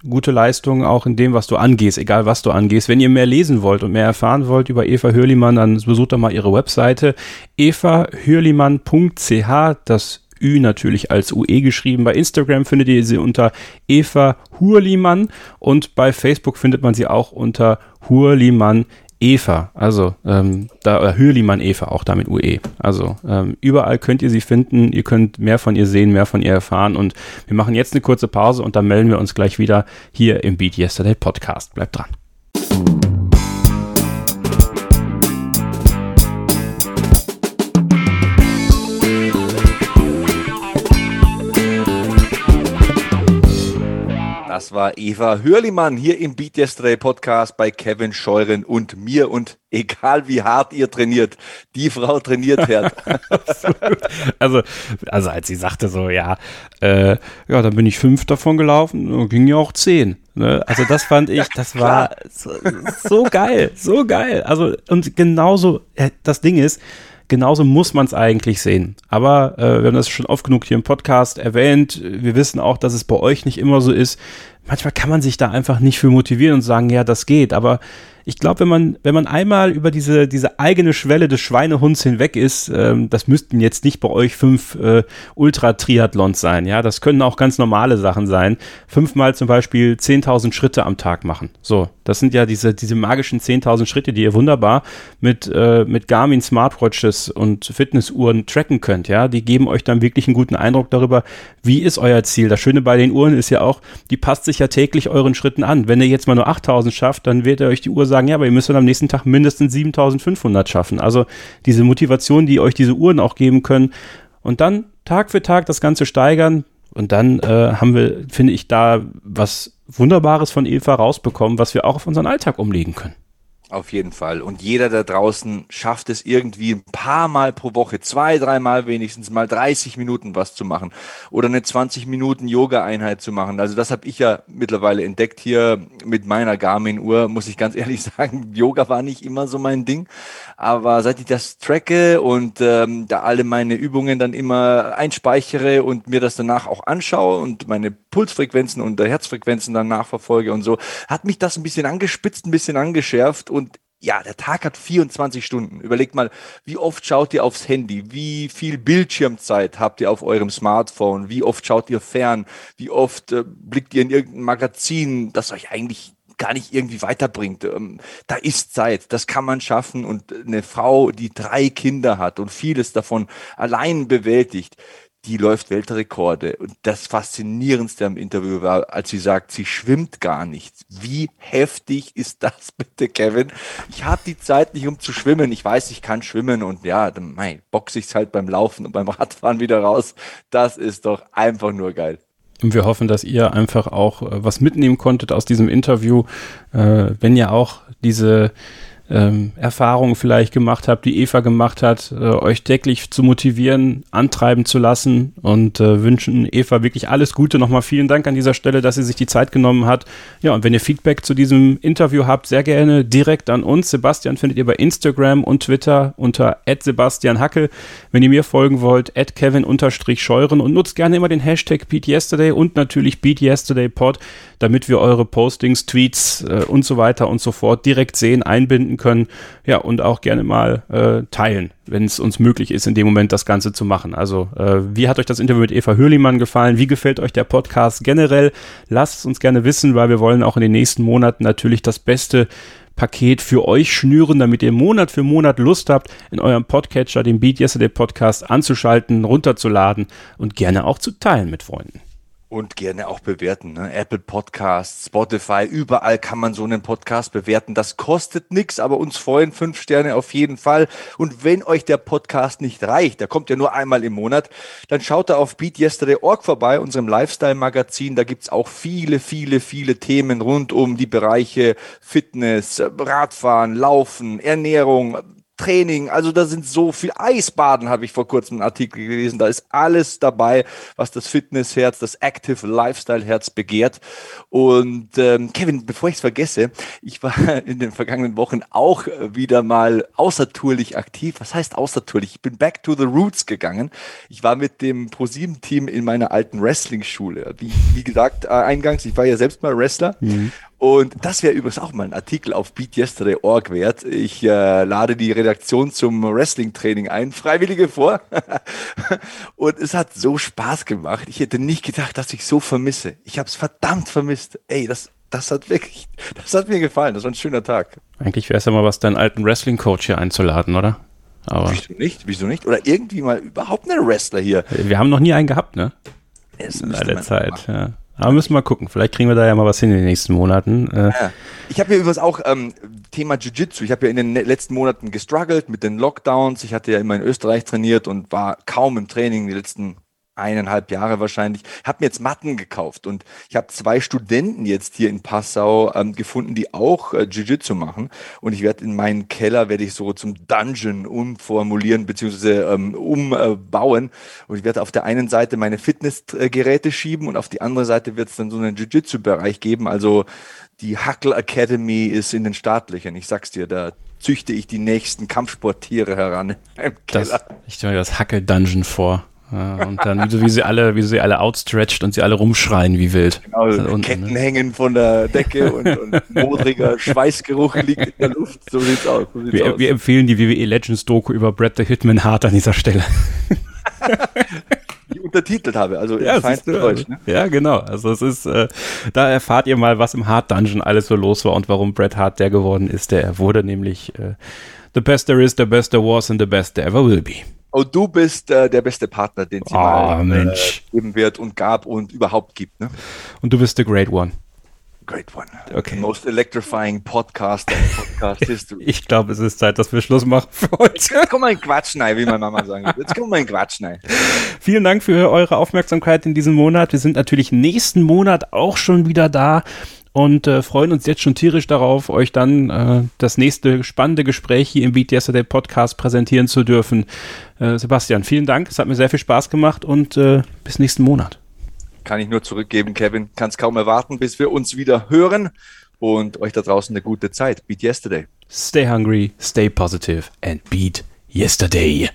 gute Leistung auch in dem, was du angehst, egal was du angehst. Wenn ihr mehr lesen wollt und mehr erfahren wollt über Eva Hürlimann, dann besucht doch mal ihre Webseite evahürlimann.ch. Das Ü natürlich als UE geschrieben. Bei Instagram findet ihr sie unter Eva Hurlimann und bei Facebook findet man sie auch unter Hurlimann Eva, also ähm, da Hürlimann Eva auch damit UE. Also ähm, überall könnt ihr sie finden, ihr könnt mehr von ihr sehen, mehr von ihr erfahren und wir machen jetzt eine kurze Pause und dann melden wir uns gleich wieder hier im Beat Yesterday Podcast. Bleibt dran. Das war Eva Hörlimann hier im Beat Yesterday Podcast bei Kevin Scheuren und mir. Und egal wie hart ihr trainiert, die Frau trainiert hart. also, also als sie sagte so, ja, äh, ja, dann bin ich fünf davon gelaufen, ging ja auch zehn. Ne? Also das fand ich, das war so, so geil, so geil. Also und genauso, äh, das Ding ist, genauso muss man es eigentlich sehen. Aber äh, wir haben das schon oft genug hier im Podcast erwähnt. Wir wissen auch, dass es bei euch nicht immer so ist. Manchmal kann man sich da einfach nicht für motivieren und sagen, ja, das geht. Aber ich glaube, wenn man, wenn man einmal über diese, diese eigene Schwelle des Schweinehunds hinweg ist, ähm, das müssten jetzt nicht bei euch fünf äh, Ultra-Triathlons sein, ja, das können auch ganz normale Sachen sein. Fünfmal zum Beispiel 10.000 Schritte am Tag machen. So, das sind ja diese, diese magischen 10.000 Schritte, die ihr wunderbar mit, äh, mit Garmin Smartwatches und Fitnessuhren tracken könnt, ja. Die geben euch dann wirklich einen guten Eindruck darüber, wie ist euer Ziel. Das Schöne bei den Uhren ist ja auch, die passt sich ja täglich euren Schritten an. Wenn ihr jetzt mal nur 8.000 schafft, dann wird er euch die Uhr sagen, ja, aber ihr müsst dann am nächsten Tag mindestens 7500 schaffen. Also diese Motivation, die euch diese Uhren auch geben können. Und dann Tag für Tag das Ganze steigern. Und dann äh, haben wir, finde ich, da was Wunderbares von Eva rausbekommen, was wir auch auf unseren Alltag umlegen können. Auf jeden Fall. Und jeder da draußen schafft es irgendwie ein paar Mal pro Woche, zwei, dreimal wenigstens mal 30 Minuten was zu machen oder eine 20 Minuten Yoga-Einheit zu machen. Also das habe ich ja mittlerweile entdeckt hier mit meiner Garmin-Uhr, muss ich ganz ehrlich sagen. Yoga war nicht immer so mein Ding, aber seit ich das tracke und ähm, da alle meine Übungen dann immer einspeichere und mir das danach auch anschaue und meine Pulsfrequenzen und Herzfrequenzen dann nachverfolge und so, hat mich das ein bisschen angespitzt, ein bisschen angeschärft ja, der Tag hat 24 Stunden. Überlegt mal, wie oft schaut ihr aufs Handy? Wie viel Bildschirmzeit habt ihr auf eurem Smartphone? Wie oft schaut ihr fern? Wie oft äh, blickt ihr in irgendein Magazin, das euch eigentlich gar nicht irgendwie weiterbringt. Ähm, da ist Zeit, das kann man schaffen. Und eine Frau, die drei Kinder hat und vieles davon allein bewältigt, die läuft Weltrekorde. Und das Faszinierendste am Interview war, als sie sagt, sie schwimmt gar nicht. Wie heftig ist das bitte, Kevin? Ich habe die Zeit nicht, um zu schwimmen. Ich weiß, ich kann schwimmen und ja, dann mei, boxe ich halt beim Laufen und beim Radfahren wieder raus. Das ist doch einfach nur geil. Und wir hoffen, dass ihr einfach auch äh, was mitnehmen konntet aus diesem Interview. Äh, wenn ihr auch diese ähm, Erfahrungen vielleicht gemacht habt, die Eva gemacht hat, äh, euch täglich zu motivieren, antreiben zu lassen und äh, wünschen Eva wirklich alles Gute. Nochmal vielen Dank an dieser Stelle, dass sie sich die Zeit genommen hat. Ja, und wenn ihr Feedback zu diesem Interview habt, sehr gerne direkt an uns. Sebastian findet ihr bei Instagram und Twitter unter Sebastian Hackel. Wenn ihr mir folgen wollt, Kevin-Scheuren und nutzt gerne immer den Hashtag BeatYesterday und natürlich BeatYesterdayPod, damit wir eure Postings, Tweets äh, und so weiter und so fort direkt sehen, einbinden können. Ja, und auch gerne mal äh, teilen, wenn es uns möglich ist, in dem Moment das Ganze zu machen. Also, äh, wie hat euch das Interview mit Eva Hürlimann gefallen? Wie gefällt euch der Podcast generell? Lasst es uns gerne wissen, weil wir wollen auch in den nächsten Monaten natürlich das Beste Paket für euch schnüren, damit ihr Monat für Monat Lust habt, in eurem Podcatcher den Beat Yesterday Podcast anzuschalten, runterzuladen und gerne auch zu teilen mit Freunden und gerne auch bewerten. Ne? Apple Podcasts, Spotify, überall kann man so einen Podcast bewerten. Das kostet nichts, aber uns freuen fünf Sterne auf jeden Fall. Und wenn euch der Podcast nicht reicht, der kommt ja nur einmal im Monat, dann schaut da auf BeatYesterday.org vorbei, unserem Lifestyle-Magazin. Da gibt's auch viele, viele, viele Themen rund um die Bereiche Fitness, Radfahren, Laufen, Ernährung, Training, also da sind so viel Eisbaden, habe ich vor kurzem einen Artikel gelesen. Da ist alles dabei, was das Fitnessherz, das Active Lifestyle Herz begehrt. Und ähm, Kevin, bevor ich es vergesse, ich war in den vergangenen Wochen auch wieder mal außertourlich aktiv. Was heißt außertourlich? Ich bin back to the roots gegangen. Ich war mit dem ProSieben-Team in meiner alten Wrestling-Schule. Wie, wie gesagt, äh, eingangs, ich war ja selbst mal Wrestler. Mhm. Und das wäre übrigens auch mal ein Artikel auf BeatYesterday.org wert. Ich äh, lade die Redaktion zum Wrestling-Training ein, Freiwillige vor. und es hat so Spaß gemacht. Ich hätte nicht gedacht, dass ich so vermisse. Ich habe es verdammt vermisst. Ey, das, das hat wirklich, das hat mir gefallen. Das war ein schöner Tag. Eigentlich wäre es ja mal was, deinen alten Wrestling-Coach hier einzuladen, oder? Aber Wieso nicht? Wieso nicht? Oder irgendwie mal überhaupt einen Wrestler hier. Wir haben noch nie einen gehabt, ne? Es in der Zeit, ja. Aber müssen wir mal gucken. Vielleicht kriegen wir da ja mal was hin in den nächsten Monaten. Äh, ja. Ich habe ja übrigens auch ähm, Thema Jiu-Jitsu. Ich habe ja in den letzten Monaten gestruggelt mit den Lockdowns. Ich hatte ja immer in Österreich trainiert und war kaum im Training die letzten eineinhalb Jahre wahrscheinlich, habe mir jetzt Matten gekauft und ich habe zwei Studenten jetzt hier in Passau ähm, gefunden, die auch äh, Jiu-Jitsu machen. Und ich werde in meinen Keller, werde ich so zum Dungeon umformulieren beziehungsweise ähm, umbauen. Und ich werde auf der einen Seite meine Fitnessgeräte schieben und auf die andere Seite wird es dann so einen Jiu-Jitsu-Bereich geben, also die Huckle Academy ist in den staatlichen, ich sag's dir, da züchte ich die nächsten Kampfsporttiere heran. Das, ich stelle mir das Hackel Dungeon vor. Und dann, wie, wie, sie alle, wie sie alle outstretched und sie alle rumschreien wie wild. Genau, unten, Ketten ne? hängen von der Decke und, und modriger Schweißgeruch liegt in der Luft. So sieht's aus. So sieht's wir, aus. wir empfehlen die WWE Legends Doku über Brad the Hitman Hart an dieser Stelle. die untertitelt habe, also ja, ist, Deutsch. Ne? Ja, genau. Also es ist, äh, da erfahrt ihr mal, was im Hard Dungeon alles so los war und warum Bret Hart der geworden ist, der er wurde, nämlich äh, The best there is, the best there was and the best there ever will be. Oh, du bist äh, der beste Partner, den sie oh, mal Mensch. Äh, geben wird und gab und überhaupt gibt. Ne? Und du bist the great one. Great one. Okay. The most electrifying podcast podcast history. Ich glaube, es ist Zeit, dass wir Schluss machen für heute. Jetzt kommen wir in Quatsch wie meine Mama sagen würde. Jetzt kommen wir in Quatsch rein. Vielen Dank für eure Aufmerksamkeit in diesem Monat. Wir sind natürlich nächsten Monat auch schon wieder da und äh, freuen uns jetzt schon tierisch darauf, euch dann äh, das nächste spannende Gespräch hier im Beat Yesterday Podcast präsentieren zu dürfen. Äh, Sebastian, vielen Dank. Es hat mir sehr viel Spaß gemacht und äh, bis nächsten Monat kann ich nur zurückgeben, Kevin. Kann es kaum erwarten, bis wir uns wieder hören und euch da draußen eine gute Zeit. Beat yesterday. Stay hungry, stay positive and beat yesterday.